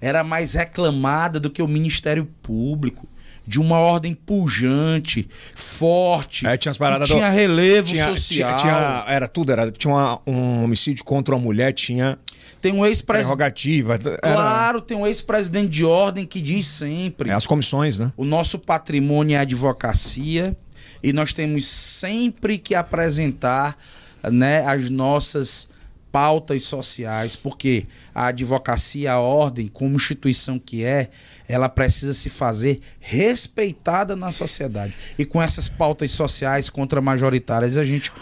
Era mais reclamada do que o Ministério Público. De uma ordem pujante, forte, É, tinha as paradas tinha do- relevo Tinha, social. tinha- tinha- era tudo, era, tinha uma- um homicídio contra uma mulher, tinha Tem um ex-presidente. prerrogativa. Era, Claro, tem um ex-presidente de ordem que diz sempre. é, as comissões, né? O nosso patrimônio é a advocacia e nós temos sempre que apresentar né, as nossas pautas sociais, porque a advocacia, a ordem, como instituição que é, ela precisa se fazer respeitada na sociedade. E com essas pautas sociais contra-majoritárias, a gente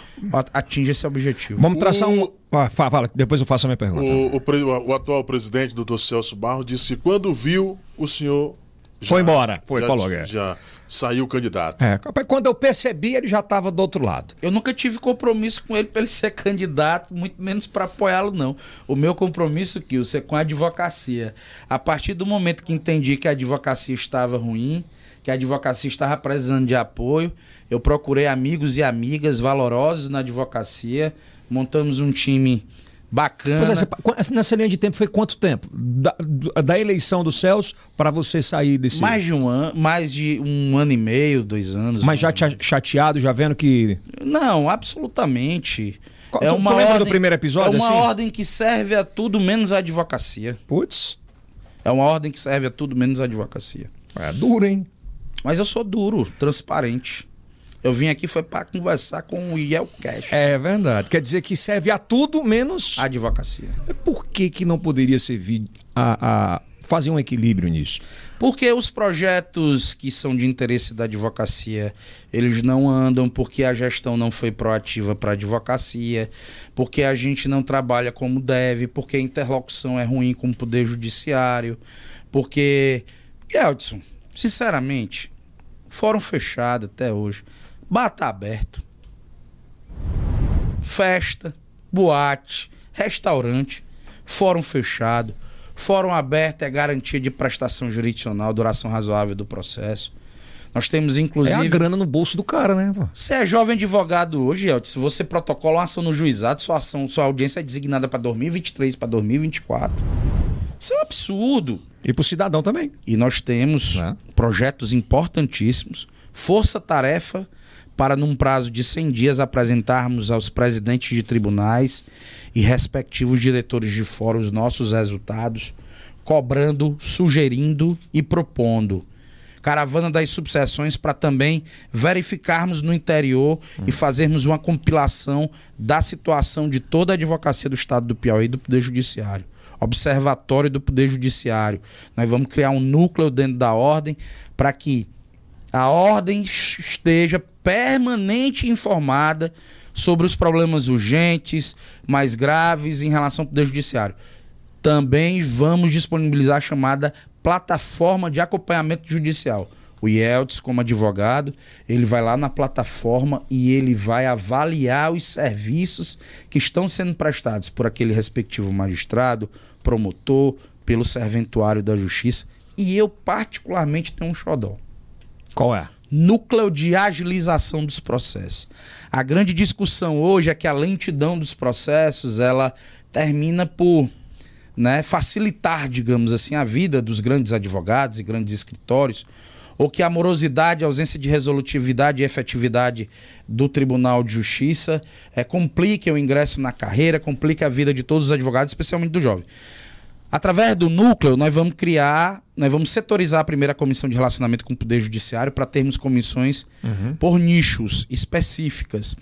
atinge esse objetivo. Vamos traçar um. Ah, fala, fala, depois eu faço a minha pergunta. O, o o atual presidente, doutor Celso Barro, disse que quando viu o senhor. Foi embora, foi, já, falou, é. já saiu candidato. É, quando eu percebi, ele já estava do outro lado. Eu nunca tive compromisso com ele para ele ser candidato, muito menos para apoiá-lo, não. O meu compromisso, Kilson, é com a advocacia. A partir do momento que entendi que a advocacia estava ruim, que a advocacia estava precisando de apoio, eu procurei amigos e amigas valorosos na advocacia, montamos um time bacana. Pois é, você- qu- nessa linha de tempo foi quanto tempo? Da, da eleição do Celso para você sair desse. mais de um ano, mais de um ano e meio, dois anos. Mas já cha- chateado, já vendo que. Não, absolutamente. Qual- tu- tu lembra do primeiro episódio, É uma assim? ordem que serve a tudo menos a advocacia. Putz, É uma ordem que serve a tudo menos a advocacia. é duro, hein? Mas eu sou duro, transparente. Eu vim aqui foi para conversar com o Iel Cash. É verdade. Quer dizer que serve a tudo menos. A advocacia. Por que, que não poderia servir a, a fazer um equilíbrio nisso? Porque os projetos que são de interesse da advocacia, eles não andam porque a gestão não foi proativa para a advocacia, porque a gente não trabalha como deve, porque a interlocução é ruim com o poder judiciário, porque Eldson, sinceramente, fórum fechado até hoje, bata aberto. Festa, boate, restaurante, fórum fechado. Fórum aberto é garantia de prestação jurisdicional, duração razoável do processo. Nós temos, inclusive. É a grana no bolso do cara, né? Você é jovem advogado hoje, Elton. Se você protocola uma ação no juizado, sua ação, sua audiência é designada para 2023, para 2024. Isso é um absurdo. E pro cidadão também. E nós temos Né? projetos importantíssimos, força-tarefa para, num prazo de 100 dias, apresentarmos aos presidentes de tribunais e respectivos diretores de fórum os nossos resultados, cobrando, sugerindo e propondo. Caravana das subseções para também verificarmos no interior e fazermos uma compilação da situação de toda a advocacia do Estado do Piauí e do Poder Judiciário. Observatório do Poder Judiciário. Nós vamos criar um núcleo dentro da ordem para que a ordem esteja permanente informada sobre os problemas urgentes, mais graves em relação ao Poder Judiciário. Também vamos disponibilizar a chamada plataforma de acompanhamento judicial. O Yeltsin, como advogado, ele vai lá na plataforma e ele vai avaliar os serviços que estão sendo prestados por aquele respectivo magistrado, promotor, pelo serventuário da justiça. E eu, particularmente, tenho um xodó Qual é? núcleo de agilização dos processos. A grande discussão hoje é que a lentidão dos processos ela termina por né, facilitar, digamos assim, a vida dos grandes advogados e grandes escritórios, ou que a morosidade, a ausência de resolutividade e efetividade do Tribunal de Justiça é, complique o ingresso na carreira, complica a vida de todos os advogados, especialmente do jovem. Através do núcleo, nós vamos criar, nós vamos setorizar a primeira comissão de relacionamento com o Poder Judiciário para termos comissões por nichos específicas.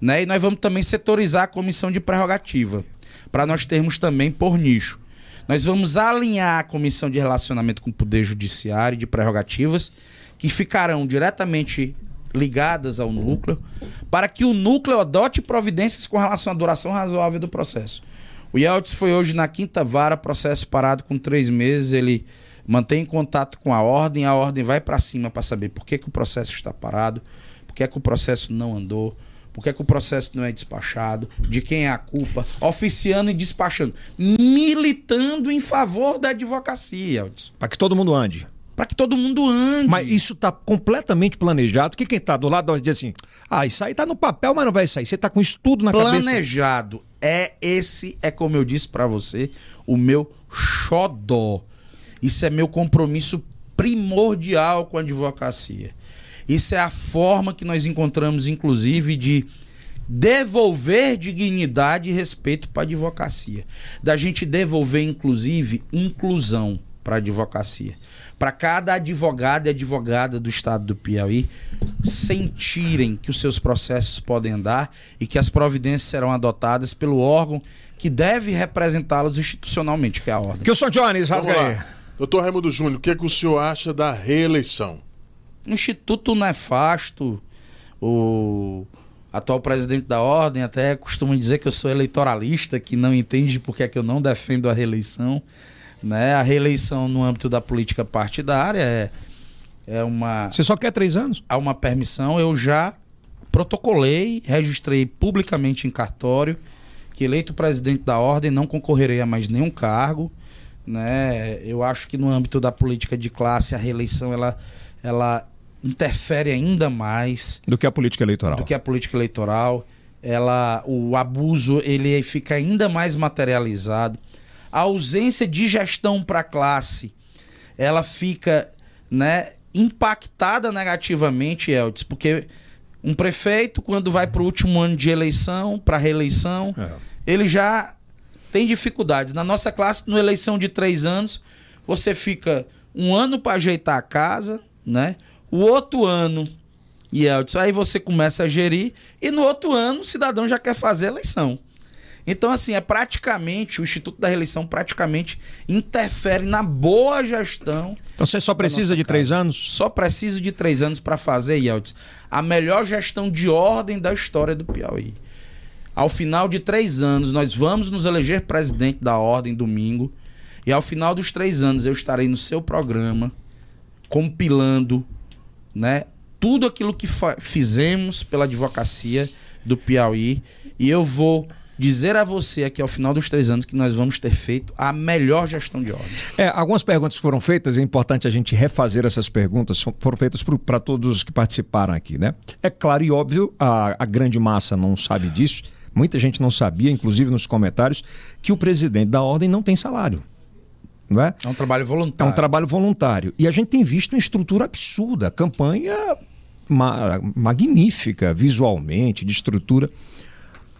Né? E nós vamos também setorizar a comissão de prerrogativa, para nós termos também por nicho. Nós vamos alinhar a comissão de relacionamento com o Poder Judiciário de prerrogativas, que ficarão diretamente ligadas ao núcleo, para que o núcleo adote providências com relação à duração razoável do processo. O Yeltsin foi hoje na quinta vara, processo parado com três meses. Ele mantém contato com a ordem, a ordem vai para cima para saber por que, que o processo está parado, por que, que o processo não andou, por que, que o processo não é despachado, de quem é a culpa, oficiando e despachando, militando em favor da advocacia, Pra que todo mundo ande. Para que todo mundo ande. Mas isso tá completamente planejado. Que quem tá do lado vai dizer assim: ah, isso aí tá no papel, mas não vai sair. Você tá com isso tudo na cabeça. planejado. É esse, é como eu disse pra você, o meu xodó. Isso é meu compromisso primordial com a advocacia. Isso é a forma que nós encontramos, inclusive, de devolver dignidade e respeito para a advocacia. Da gente devolver, inclusive, inclusão para a advocacia. Para cada advogado e advogada do estado do Piauí sentirem que os seus processos podem andar e que as providências serão adotadas pelo órgão que deve representá-los institucionalmente, que é a ordem. Que o Sr. Jones, rasga aí. Doutor Raimundo Júnior, o que, é que o senhor acha da reeleição? Um instituto nefasto. O atual presidente da ordem até costuma dizer que eu sou eleitoralista, que não entende por que é que eu não defendo a reeleição. Né? A reeleição no âmbito da política partidária é, é uma, Você só quer três anos? há uma permissão. Eu já protocolei, registrei publicamente em cartório que eleito presidente da ordem não concorrerei a mais nenhum cargo. Né? Eu acho que no âmbito da política de classe a reeleição ela, ela interfere ainda mais Do que a política eleitoral. do que a política eleitoral. Ela, o abuso ele fica ainda mais materializado. A ausência de gestão para a classe, ela fica, né, impactada negativamente, Eldes, porque um prefeito quando vai para o último ano de eleição, para reeleição, É. ele já tem dificuldades. Na nossa classe, numa eleição de três anos, você fica um ano para ajeitar a casa, né? O outro ano, e Elton, aí você começa a gerir, e no outro ano o cidadão já quer fazer a eleição. Então, assim, é praticamente, o Instituto da Reeleição praticamente interfere na boa gestão. Então você só precisa de três anos? Só preciso de três anos para fazer, Yeltsin, a melhor gestão de ordem da história do Piauí. Ao final de três anos, nós vamos nos eleger presidente da ordem domingo. E ao final dos três anos, eu estarei no seu programa, compilando né, tudo aquilo que fizemos pela advocacia do Piauí. E eu vou dizer a você aqui ao final dos três anos que nós vamos ter feito a melhor gestão de ordem. É, algumas perguntas foram feitas, é importante a gente refazer essas perguntas, foram feitas para todos que participaram aqui, né? É claro e óbvio, a, a grande massa não sabe disso, muita gente não sabia, inclusive nos comentários, que o presidente da ordem não tem salário. Não é? é um trabalho voluntário. É um trabalho voluntário. E a gente tem visto uma estrutura absurda, campanha ma magnífica visualmente, de estrutura.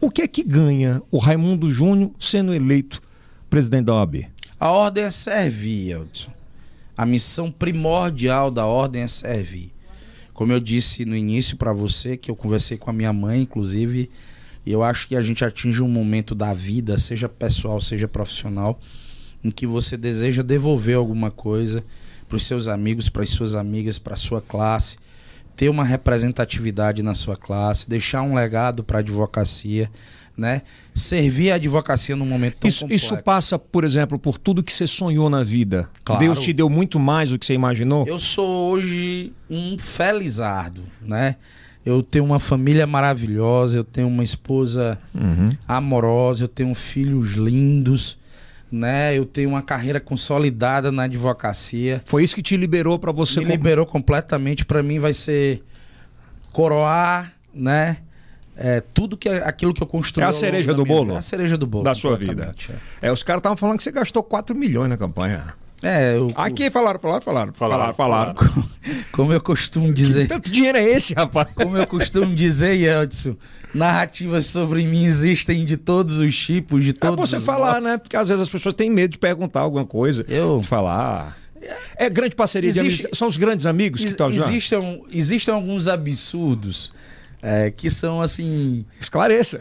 O que é que ganha o Raimundo Júnior sendo eleito presidente da OAB? A ordem é servir, Eldson. A missão primordial da ordem é servir. Como eu disse no início para você, que eu conversei com a minha mãe, inclusive, eu acho que a gente atinge um momento da vida, seja pessoal, seja profissional, em que você deseja devolver alguma coisa para os seus amigos, para as suas amigas, para a sua classe, ter uma representatividade na sua classe, deixar um legado para a advocacia, né? Servir a advocacia num momento tão isso, complexo. Isso passa, por exemplo, por tudo que você sonhou na vida. Claro. Deus te deu muito mais do que você imaginou? Eu sou hoje um felizardo, né? Eu tenho uma família maravilhosa, eu tenho uma esposa uhum. amorosa, eu tenho filhos lindos né? Eu tenho uma carreira consolidada na advocacia. Foi isso que te liberou para você? Me liberou completamente. Para mim vai ser coroar, né? É, tudo que aquilo que eu construí. É a cereja do bolo. É a cereja do bolo da sua vida. É. é os caras estavam falando que você gastou 4 milhões na campanha. É, eu, Aqui falaram, falaram, falaram, falaram, falaram. falaram. Como eu costumo dizer. Que tanto dinheiro é esse, rapaz? Como eu costumo dizer, Edson, narrativas sobre mim existem de todos os tipos, de todos é você os falar, blocos. né? Porque às vezes as pessoas têm medo de perguntar alguma coisa. Eu. De falar. É grande parceria Existe... de amigos. São os grandes amigos que estão ajudando? Existem, existem alguns absurdos é, que são assim. Esclareça.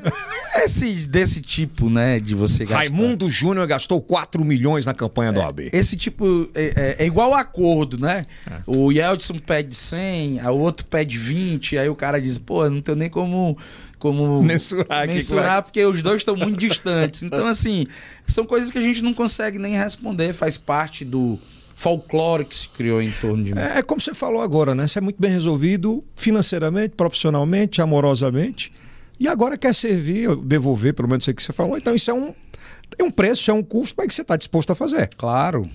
Esse, desse tipo, né? De você gastar. Raimundo Júnior gastou 4 milhões na campanha do OAB. Esse tipo é, é, é igual acordo, né? É. O Yeldson pede 100, o outro pede 20, aí o cara diz, pô, não tenho nem como. Como mensurar, mensurar porque os dois estão muito distantes. Então, assim, são coisas que a gente não consegue nem responder, faz parte do, folclore que se criou em torno de mim. É, é como você falou agora, né? Você é muito bem resolvido financeiramente, profissionalmente, amorosamente. E agora quer servir, devolver, pelo menos isso que você falou. Então isso é um, é um preço, é um custo, mas que você está disposto a fazer. Claro.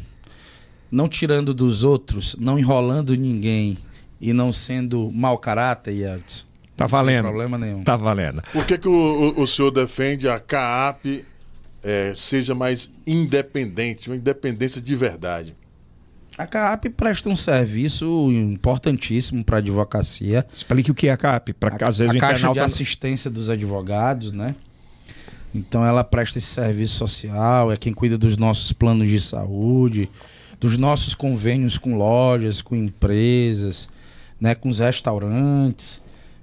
Não tirando dos outros, não enrolando ninguém e não sendo mau caráter, Edson. Tá valendo. Não tem problema nenhum. Tá valendo. Por que, que o, o, o senhor defende a CAAP é, seja mais independente, uma independência de verdade? A CAP presta um serviço importantíssimo para a advocacia. Explique o que é a CAP, para às vezes a Caixa de Assistência dos Advogados, né? Então ela presta esse serviço social, é quem cuida dos nossos planos de saúde, dos nossos convênios com lojas, com empresas, né, com os restaurantes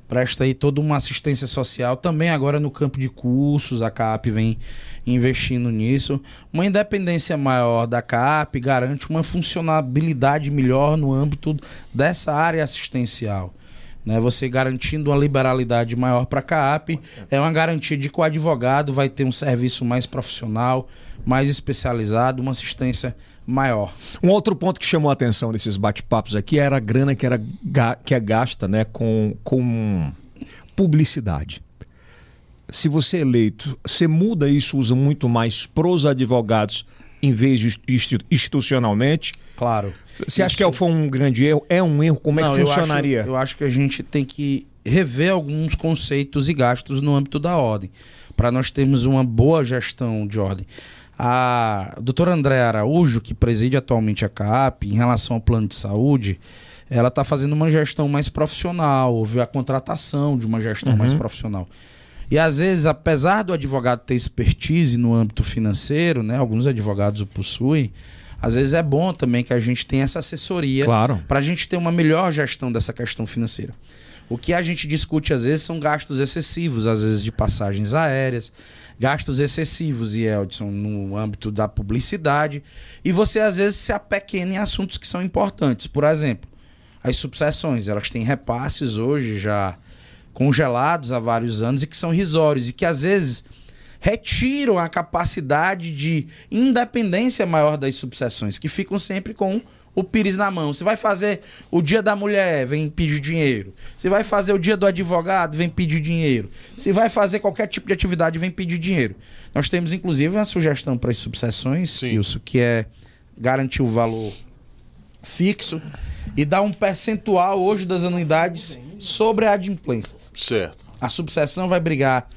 presta aí toda uma assistência social também agora no campo de cursos, a CAP vem investindo nisso. Uma independência maior da CAP garante uma funcionabilidade melhor no âmbito dessa área assistencial. Né? Você garantindo uma liberalidade maior para a CAP, é uma garantia de que o advogado vai ter um serviço mais profissional, mais especializado, uma assistência maior. Um outro ponto que chamou a atenção desses bate-papos aqui era a grana que, era, que é gasta né, com, com publicidade. Se você é eleito, você muda isso, usa muito mais pros advogados em vez de institucionalmente. Claro. Você acha que foi um grande erro? É um erro? Como Não, é que funcionaria? Eu acho, eu acho que a gente tem que rever alguns conceitos e gastos no âmbito da ordem, para nós termos uma boa gestão de ordem. A doutora André Araújo, que preside atualmente a CAP, em relação ao plano de saúde, ela está fazendo uma gestão mais profissional, houve a contratação de uma gestão uhum. mais profissional. E às vezes, apesar do advogado ter expertise no âmbito financeiro, né, alguns advogados o possuem, às vezes é bom também que a gente tenha essa assessoria claro. para a gente ter uma melhor gestão dessa questão financeira. O que a gente discute às vezes são gastos excessivos, às vezes de passagens aéreas, gastos excessivos, e Eldson, no âmbito da publicidade. E você às vezes se apequena em assuntos que são importantes. Por exemplo, as subseções, elas têm repasses hoje já congelados há vários anos e que são risórios e que às vezes retiram a capacidade de independência maior das subseções, que ficam sempre com o pires na mão. Você vai fazer o dia da mulher, vem pedir dinheiro. Você vai fazer o dia do advogado, vem pedir dinheiro. Se vai fazer qualquer tipo de atividade, vem pedir dinheiro. Nós temos, inclusive, uma sugestão para as subseções, isso que é garantir o valor fixo e dar um percentual hoje das anuidades sobre a adimplência. Certo. A subseção vai brigar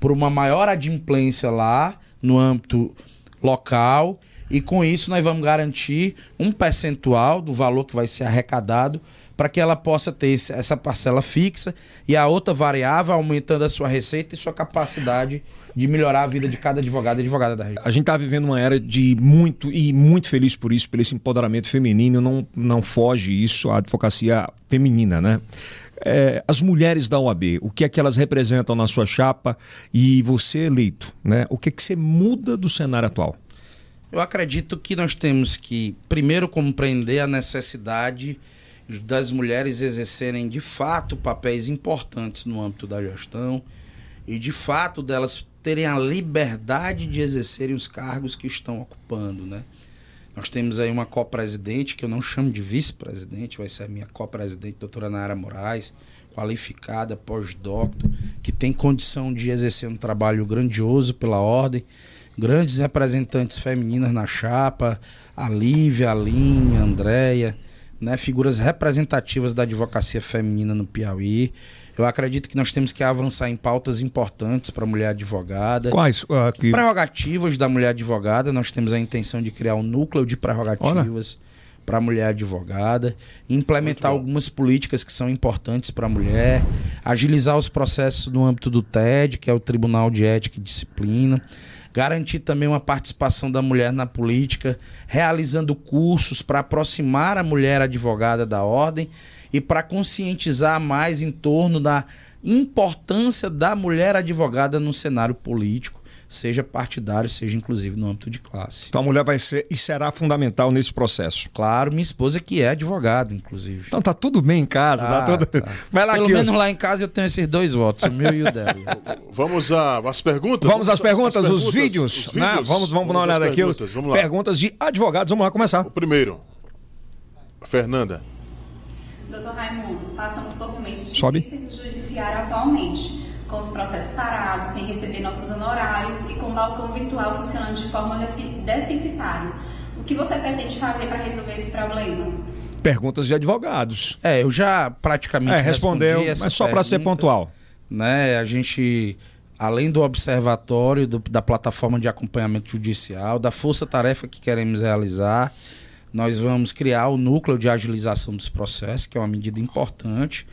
por uma maior adimplência lá no âmbito local e com isso nós vamos garantir um percentual do valor que vai ser arrecadado para que ela possa ter essa parcela fixa e a outra variável aumentando a sua receita e sua capacidade de melhorar a vida de cada advogado e advogada da região. A gente está vivendo uma era de muito e muito feliz por isso, pelo esse empoderamento feminino, não, não foge isso à advocacia feminina, né? É, as mulheres da OAB, o que é que elas representam na sua chapa e você eleito, né? O que é que você muda do cenário atual? Eu acredito que nós temos que, primeiro, compreender a necessidade das mulheres exercerem de fato papéis importantes no âmbito da gestão e de fato delas terem a liberdade de exercerem os cargos que estão ocupando, né? Nós temos aí uma co-presidente, que eu não chamo de vice-presidente, vai ser a minha co-presidente, doutora Nara Moraes, qualificada, pós-doctor, que tem condição de exercer um trabalho grandioso pela ordem, grandes representantes femininas na chapa, a Lívia, a Aline, a Andréia, né, figuras representativas da advocacia feminina no Piauí. Eu acredito que nós temos que avançar em pautas importantes para a mulher advogada. Quais? Que... Prerrogativas da mulher advogada. Nós temos a intenção de criar um núcleo de prerrogativas para a mulher advogada, implementar algumas políticas que são importantes para a mulher, agilizar os processos no âmbito do TED, que é o Tribunal de Ética e Disciplina garantir também uma participação da mulher na política, realizando cursos para aproximar a mulher advogada da ordem e para conscientizar mais em torno da importância da mulher advogada no cenário político seja partidário, seja inclusive no âmbito de classe. Então a mulher vai ser e será fundamental nesse processo. Claro, minha esposa que é advogada, inclusive. Então tá tudo bem em casa, tá, tá tudo. Tá. Vai lá Pelo aqui, menos lá em casa eu tenho esses dois votos, o meu e o dela. Vamos às perguntas? Vamos às perguntas, perguntas, os vídeos, os né? vídeos. Né? Vamos, vamos, vamos dar uma olhada aqui. Os, vamos lá. Perguntas de advogados, vamos lá começar. O primeiro. Fernanda. Doutor Raimundo, passamos por momentos difíceis no judiciário atualmente com os processos parados, sem receber nossos honorários e com o balcão virtual funcionando de forma deficitária. O que você pretende fazer para resolver esse problema? Perguntas de advogados. É, eu já praticamente é, respondeu, mas só para ser pontual. Né, a gente, além do observatório, do, da plataforma de acompanhamento judicial, da força-tarefa que queremos realizar, nós vamos criar o núcleo de agilização dos processos, que é uma medida importante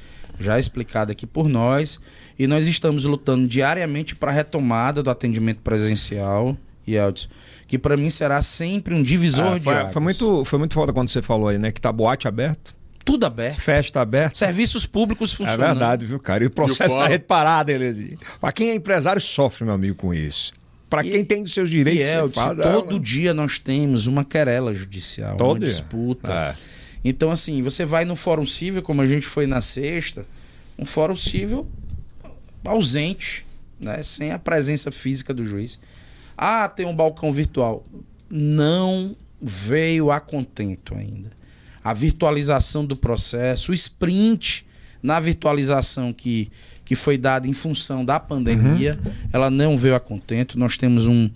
já explicada aqui por nós, e nós estamos lutando diariamente para a retomada do atendimento presencial e Elton, que para mim será sempre um divisor ah, de águas. Foi muito, foi muito foda quando você falou aí, né, que tá boate aberto. Tudo aberto. Festa aberta. Serviços públicos funcionando. É verdade, viu, cara? E o processo está reparado, Elezinho. Para quem é empresário, sofre, meu amigo, com isso. Para quem tem os seus direitos, e, Elton, fala, todo dia nós temos uma querela judicial, todo uma dia. disputa. É. Então, assim, você vai no Fórum Civil, como a gente foi na sexta, um fórum civil ausente, né, sem a presença física do juiz. Ah, tem um balcão virtual. Não veio a contento ainda. A virtualização do processo, o sprint na virtualização que, que foi dada em função da pandemia, uhum. ela não veio a contento. Nós temos um,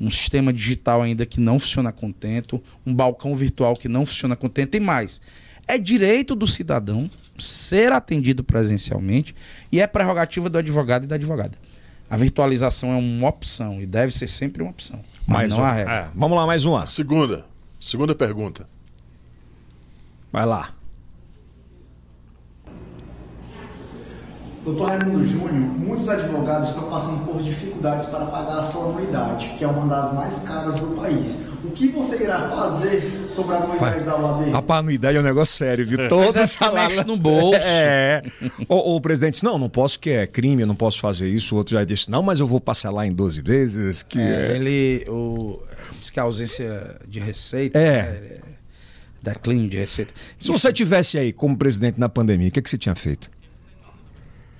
um sistema digital ainda que não funciona a contento, um balcão virtual que não funciona a contento e mais. É direito do cidadão ser atendido presencialmente e é prerrogativa do advogado e da advogada. A virtualização é uma opção e deve ser sempre uma opção, mas mais não um. a regra. É. Vamos lá, mais uma. Segunda. Segunda pergunta. Vai lá. Doutor Raimundo Júnior, muitos advogados estão passando por dificuldades para pagar a sua anuidade, que é uma das mais caras do país. O que você irá fazer sobre a anuidade Pai, da OAB? Rapaz, a anuidade é um negócio sério, viu? É. Todos é salários no bolso. É. o, o, presidente disse, não, não posso que é crime, eu não posso fazer isso. O outro já disse, não, mas eu vou parcelar em 12 vezes. Que é, é... Ele o, diz que a ausência de receita... É. Né, declínio de receita. Se você tivesse aí como presidente na pandemia, o que, que você tinha feito?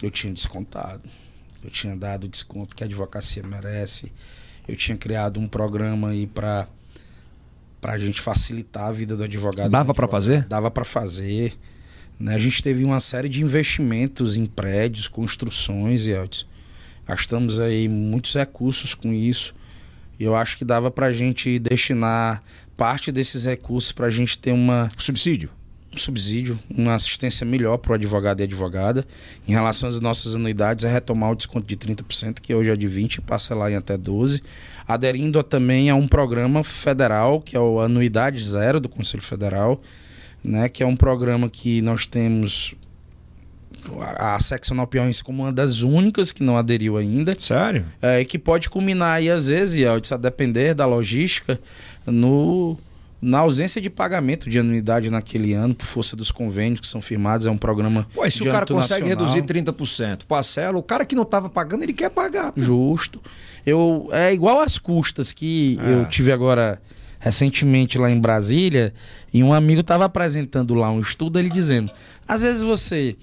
Eu tinha descontado. eu tinha dado o desconto que a advocacia merece. Eu tinha criado um programa aí para para a gente facilitar a vida do advogado. Dava para fazer? Dava para fazer. Né? A gente teve uma série de investimentos em prédios, construções, Elton. Gastamos aí muitos recursos com isso. E eu acho que dava para a gente destinar parte desses recursos para a gente ter uma subsídio subsídio, uma assistência melhor para o advogado e advogada. Em relação às nossas anuidades, é retomar o desconto de 30%, que hoje é de 20%, e parcelar em até 12%. Aderindo a, também a um programa federal, que é o Anuidade Zero do Conselho Federal, né, que é um programa que nós temos a, a seccional como uma das únicas que não aderiu ainda. Sério? É, e que pode culminar aí, às vezes, e a depender da logística, no na ausência de pagamento de anuidade naquele ano, por força dos convênios que são firmados, é um programa. Pô, se o cara consegue nacional. reduzir 30%, parcela, o cara que não estava pagando, ele quer pagar. Pô. Justo. Eu, é igual as custas que é. eu tive agora recentemente lá em Brasília, e um amigo estava apresentando lá um estudo, ele dizendo: às vezes você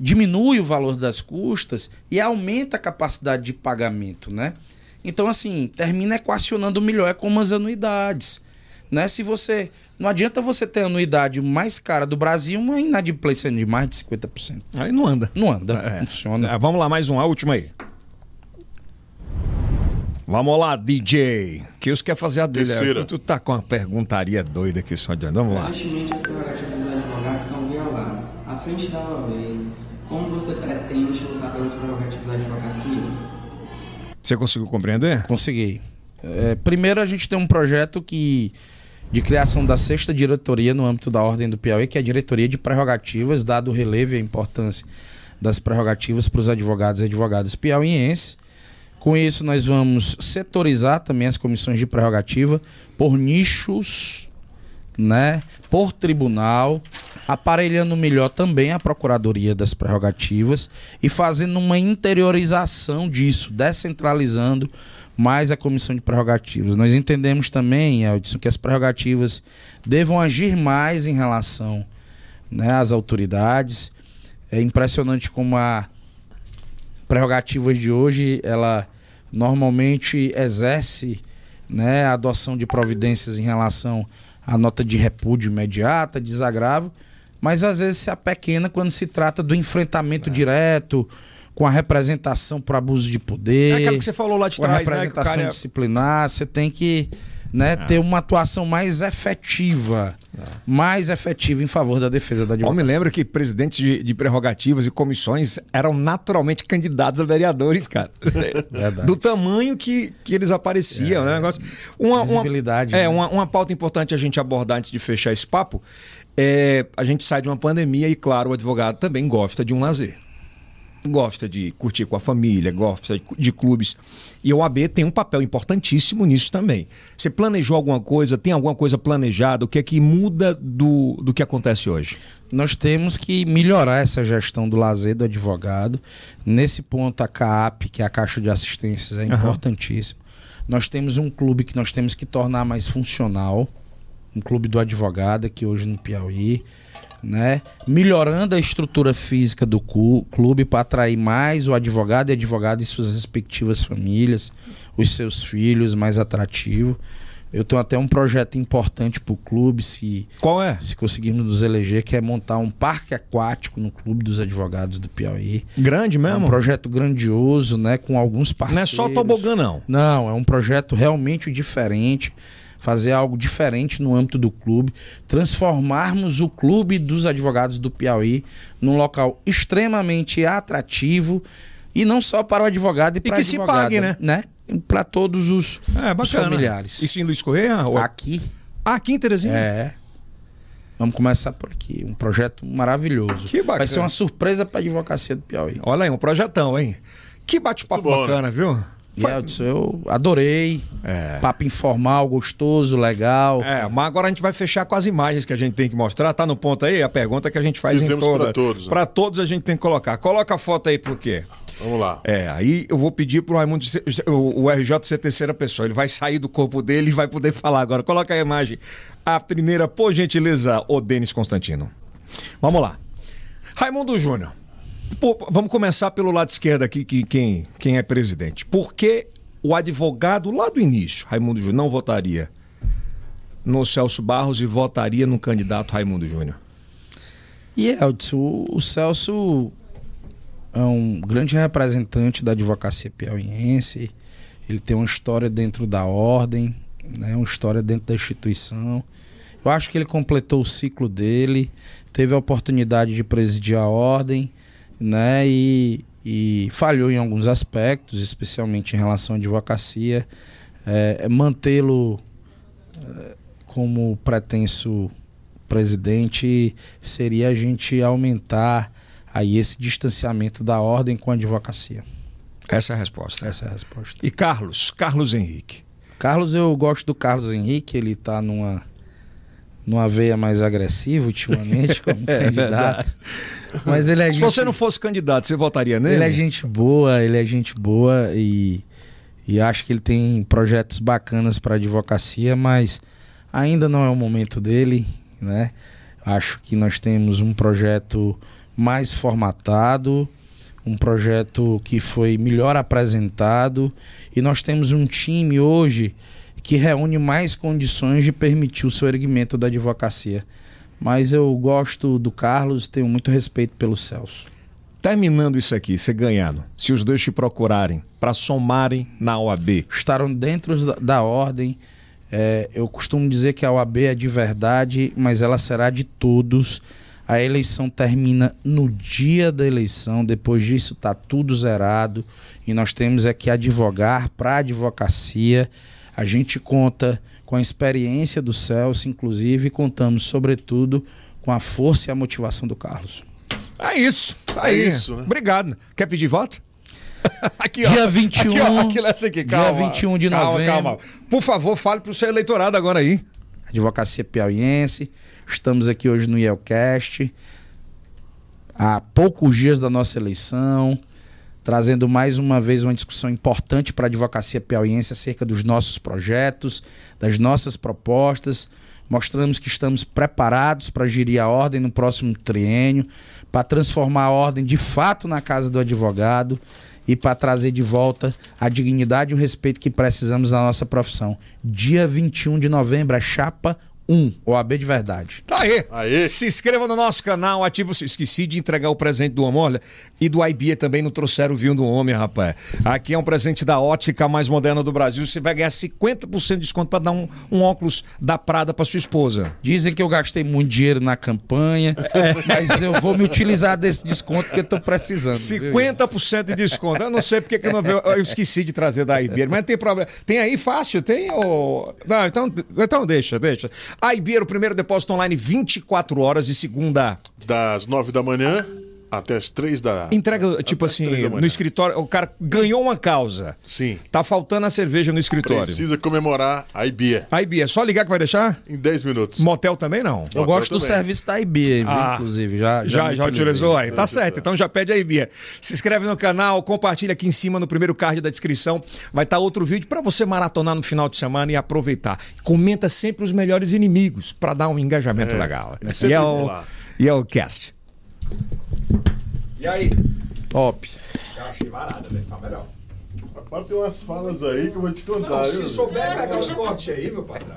diminui o valor das custas e aumenta a capacidade de pagamento, né? Então, assim, termina equacionando melhor, é como as anuidades. Né? Se você. Não adianta você ter a anuidade mais cara do Brasil, uma inadimplência de mais de 50%. Aí não anda. Não anda, é. não funciona. É, vamos lá, mais um, a última aí. Vamos lá, DJ. Que os quer fazer a dele. Terceira. Tu tá com uma perguntaria doida aqui só de Vamos lá. Recentemente as prerrogativas dos advogados são violadas. À frente da OAB, como você pretende lutar pelas prerrogativas da advocacia? Você conseguiu compreender? Consegui. É, primeiro a gente tem um projeto que de criação da sexta diretoria no âmbito da Ordem do Piauí, que é a diretoria de prerrogativas, dado o relevo e a importância das prerrogativas para os advogados e advogadas piauienses. Com isso, nós vamos setorizar também as comissões de prerrogativa por nichos, né, por tribunal, aparelhando melhor também a procuradoria das prerrogativas e fazendo uma interiorização disso, descentralizando mais a comissão de prerrogativas. Nós entendemos também, Eldson, que as prerrogativas devam agir mais em relação né, às autoridades. É impressionante como a prerrogativa de hoje, ela normalmente exerce né, a adoção de providências em relação à nota de repúdio imediata, desagravo, mas às vezes se apequena quando se trata do enfrentamento é. direto, com a representação por abuso de poder. É aquilo que você falou lá de trás, com a né, representação né, disciplinar, você tem que né, é. ter uma atuação mais efetiva, é. mais efetiva em favor da defesa da advocacia. Eu me lembro que presidentes de, de, prerrogativas e comissões eram naturalmente candidatos a vereadores, cara. Verdade. Do tamanho que, que eles apareciam, é. né? Negócio. Uma, Visibilidade. Uma, é, né? uma, uma pauta importante a gente abordar antes de fechar esse papo é a gente sai de uma pandemia e, claro, o advogado também gosta de um lazer gosta de curtir com a família, gosta de clubes. E a OAB tem um papel importantíssimo nisso também. Você planejou alguma coisa? Tem alguma coisa planejada? O que é que muda do, do que acontece hoje? Nós temos que melhorar essa gestão do lazer do advogado. Nesse ponto, a CAP, que é a Caixa de Assistências, é importantíssimo. Nós temos um clube que nós temos que tornar mais funcional. Um clube do advogado aqui hoje no Piauí né? Melhorando a estrutura física do clube para atrair mais o advogado e advogada e suas respectivas famílias, os seus filhos, mais atrativo. Eu tenho até um projeto importante para o clube, se qual é? Se conseguirmos nos eleger, que é montar um parque aquático no clube dos advogados do Piauí. Grande mesmo. É um projeto grandioso, né? Com alguns parceiros. Não é só tobogã não. Não, é um projeto realmente diferente fazer algo diferente no âmbito do clube, transformarmos o clube dos advogados do Piauí num local extremamente atrativo e não só para o advogado e para a advogada, se pague, né? né? Para todos os, é, os familiares. Isso em Luiz Correia? Ou... Aqui. Ah, aqui em Teresina? É. Vamos começar por aqui. Um projeto maravilhoso. Que bacana. Vai ser uma surpresa para a advocacia do Piauí. Olha aí, um projetão, hein? Que bate-papo bacana, viu? Foi... eu adorei. É. Papo informal, gostoso, legal. É, mas agora a gente vai fechar com as imagens que a gente tem que mostrar. Tá no ponto aí? A pergunta que a gente faz Fizemos em toda. Para todos. Né? Para todos a gente tem que colocar. Coloca a foto aí por quê? Vamos lá. É, aí eu vou pedir pro Raimundo, o RJ ser terceira pessoa. Ele vai sair do corpo dele e vai poder falar agora. Coloca a imagem. A primeira, por gentileza, o Denis Constantino. Vamos lá. Raimundo Júnior. Pô, vamos começar pelo lado esquerdo aqui, que quem, quem é presidente. Por que o advogado lá do início, Raimundo Júnior, não votaria no Celso Barros e votaria no candidato Raimundo Júnior? E Elton, o, o Celso é um grande representante da advocacia piauiense. Ele tem uma história dentro da ordem, né, uma história dentro da instituição. Eu acho que ele completou o ciclo dele, teve a oportunidade de presidir a ordem, né, e, e falhou em alguns aspectos, especialmente em relação à advocacia. É, Mantê-lo é, como pretenso presidente seria a gente aumentar aí esse distanciamento da ordem com a advocacia. Essa é a resposta. Essa é a resposta. E Carlos, Carlos Henrique. Carlos, eu gosto do Carlos Henrique, ele está numa numa veia mais agressiva ultimamente como é candidato. Mas ele é Se gente, você não fosse candidato, você votaria nele? ele é gente boa, ele é gente boa e, e acho que ele tem projetos bacanas para advocacia, mas ainda não é o momento dele, né? Acho que nós temos um projeto mais formatado, um projeto que foi melhor apresentado e nós temos um time hoje que reúne mais condições de permitir o seu erguimento da advocacia. Mas eu gosto do Carlos, tenho muito respeito pelo Celso. Terminando isso aqui, você ganhando, se os dois te procurarem para somarem na OAB, Estaram dentro da, da ordem. É, eu costumo dizer que a OAB é de verdade, mas ela será de todos. A eleição termina no dia da eleição, depois disso está tudo zerado e nós temos é que advogar para a advocacia. A gente conta com a experiência do Celso, inclusive, e contamos, sobretudo, com a força e a motivação do Carlos. é isso. Tá É aí. isso, né? Obrigado. Quer pedir voto? aqui, Dia 21, Aqui, ó, aqui, essa aqui, dia calma. 21 de calma, novembro. Calma. Por favor, fale pro seu eleitorado agora aí. Advocacia Piauiense. Estamos aqui hoje no IELCast, há poucos dias da nossa eleição, trazendo mais uma vez uma discussão importante para a advocacia piauiense acerca dos nossos projetos, das nossas propostas. Mostramos que estamos preparados para gerir a ordem no próximo triênio, para transformar a ordem de fato na casa do advogado e para trazer de volta a dignidade e o respeito que precisamos na nossa profissão. Dia 21 de novembro, a chapa 1, OAB de verdade. Tá aí. Aê. Se inscreva no nosso canal, ativa o... Esqueci de entregar o presente do homem, olha. E do IBIA também não trouxeram o vinho do homem, rapaz. Aqui é um presente da ótica mais moderna do Brasil. Você vai ganhar 50% de desconto para dar um, um óculos da Prada para sua esposa. Dizem que eu gastei muito dinheiro na campanha, mas eu vou me utilizar desse desconto porque eu tô precisando. viu? 50% de desconto. Eu não sei porque que eu não veio. Eu esqueci de trazer da Ibeira, mas não tem problema. Tem aí fácil? Tem? Ou... Não, então, então deixa, deixa. A Ibeira, o primeiro depósito online 24 horas de segunda. Das nove da manhã até as três da. Entrega, tipo assim, no escritório. O cara ganhou uma causa. Sim. Tá faltando a cerveja no escritório. Precisa comemorar a IBIA Aí, Bia, é só ligar que vai deixar? em 10 minutos. Motel também não. Eu Motel gosto do também. serviço da IB, viu, Ah, inclusive. Já, Já, me já utilizou aí. Tá certo, então já pede aí, Bia. Se inscreve no canal, compartilha aqui em cima no primeiro card da descrição. Vai estar outro vídeo para você maratonar no final de semana e aproveitar. Comenta sempre os melhores inimigos para dar um engajamento É, legal. é E é, o, e é o cast. E aí? Top. Eu achei barato, velho. Tá melhor. Rapaz, tem umas falas aí que eu vou te contar. Não, viu? se souber pegar os cortes aí, meu patrão.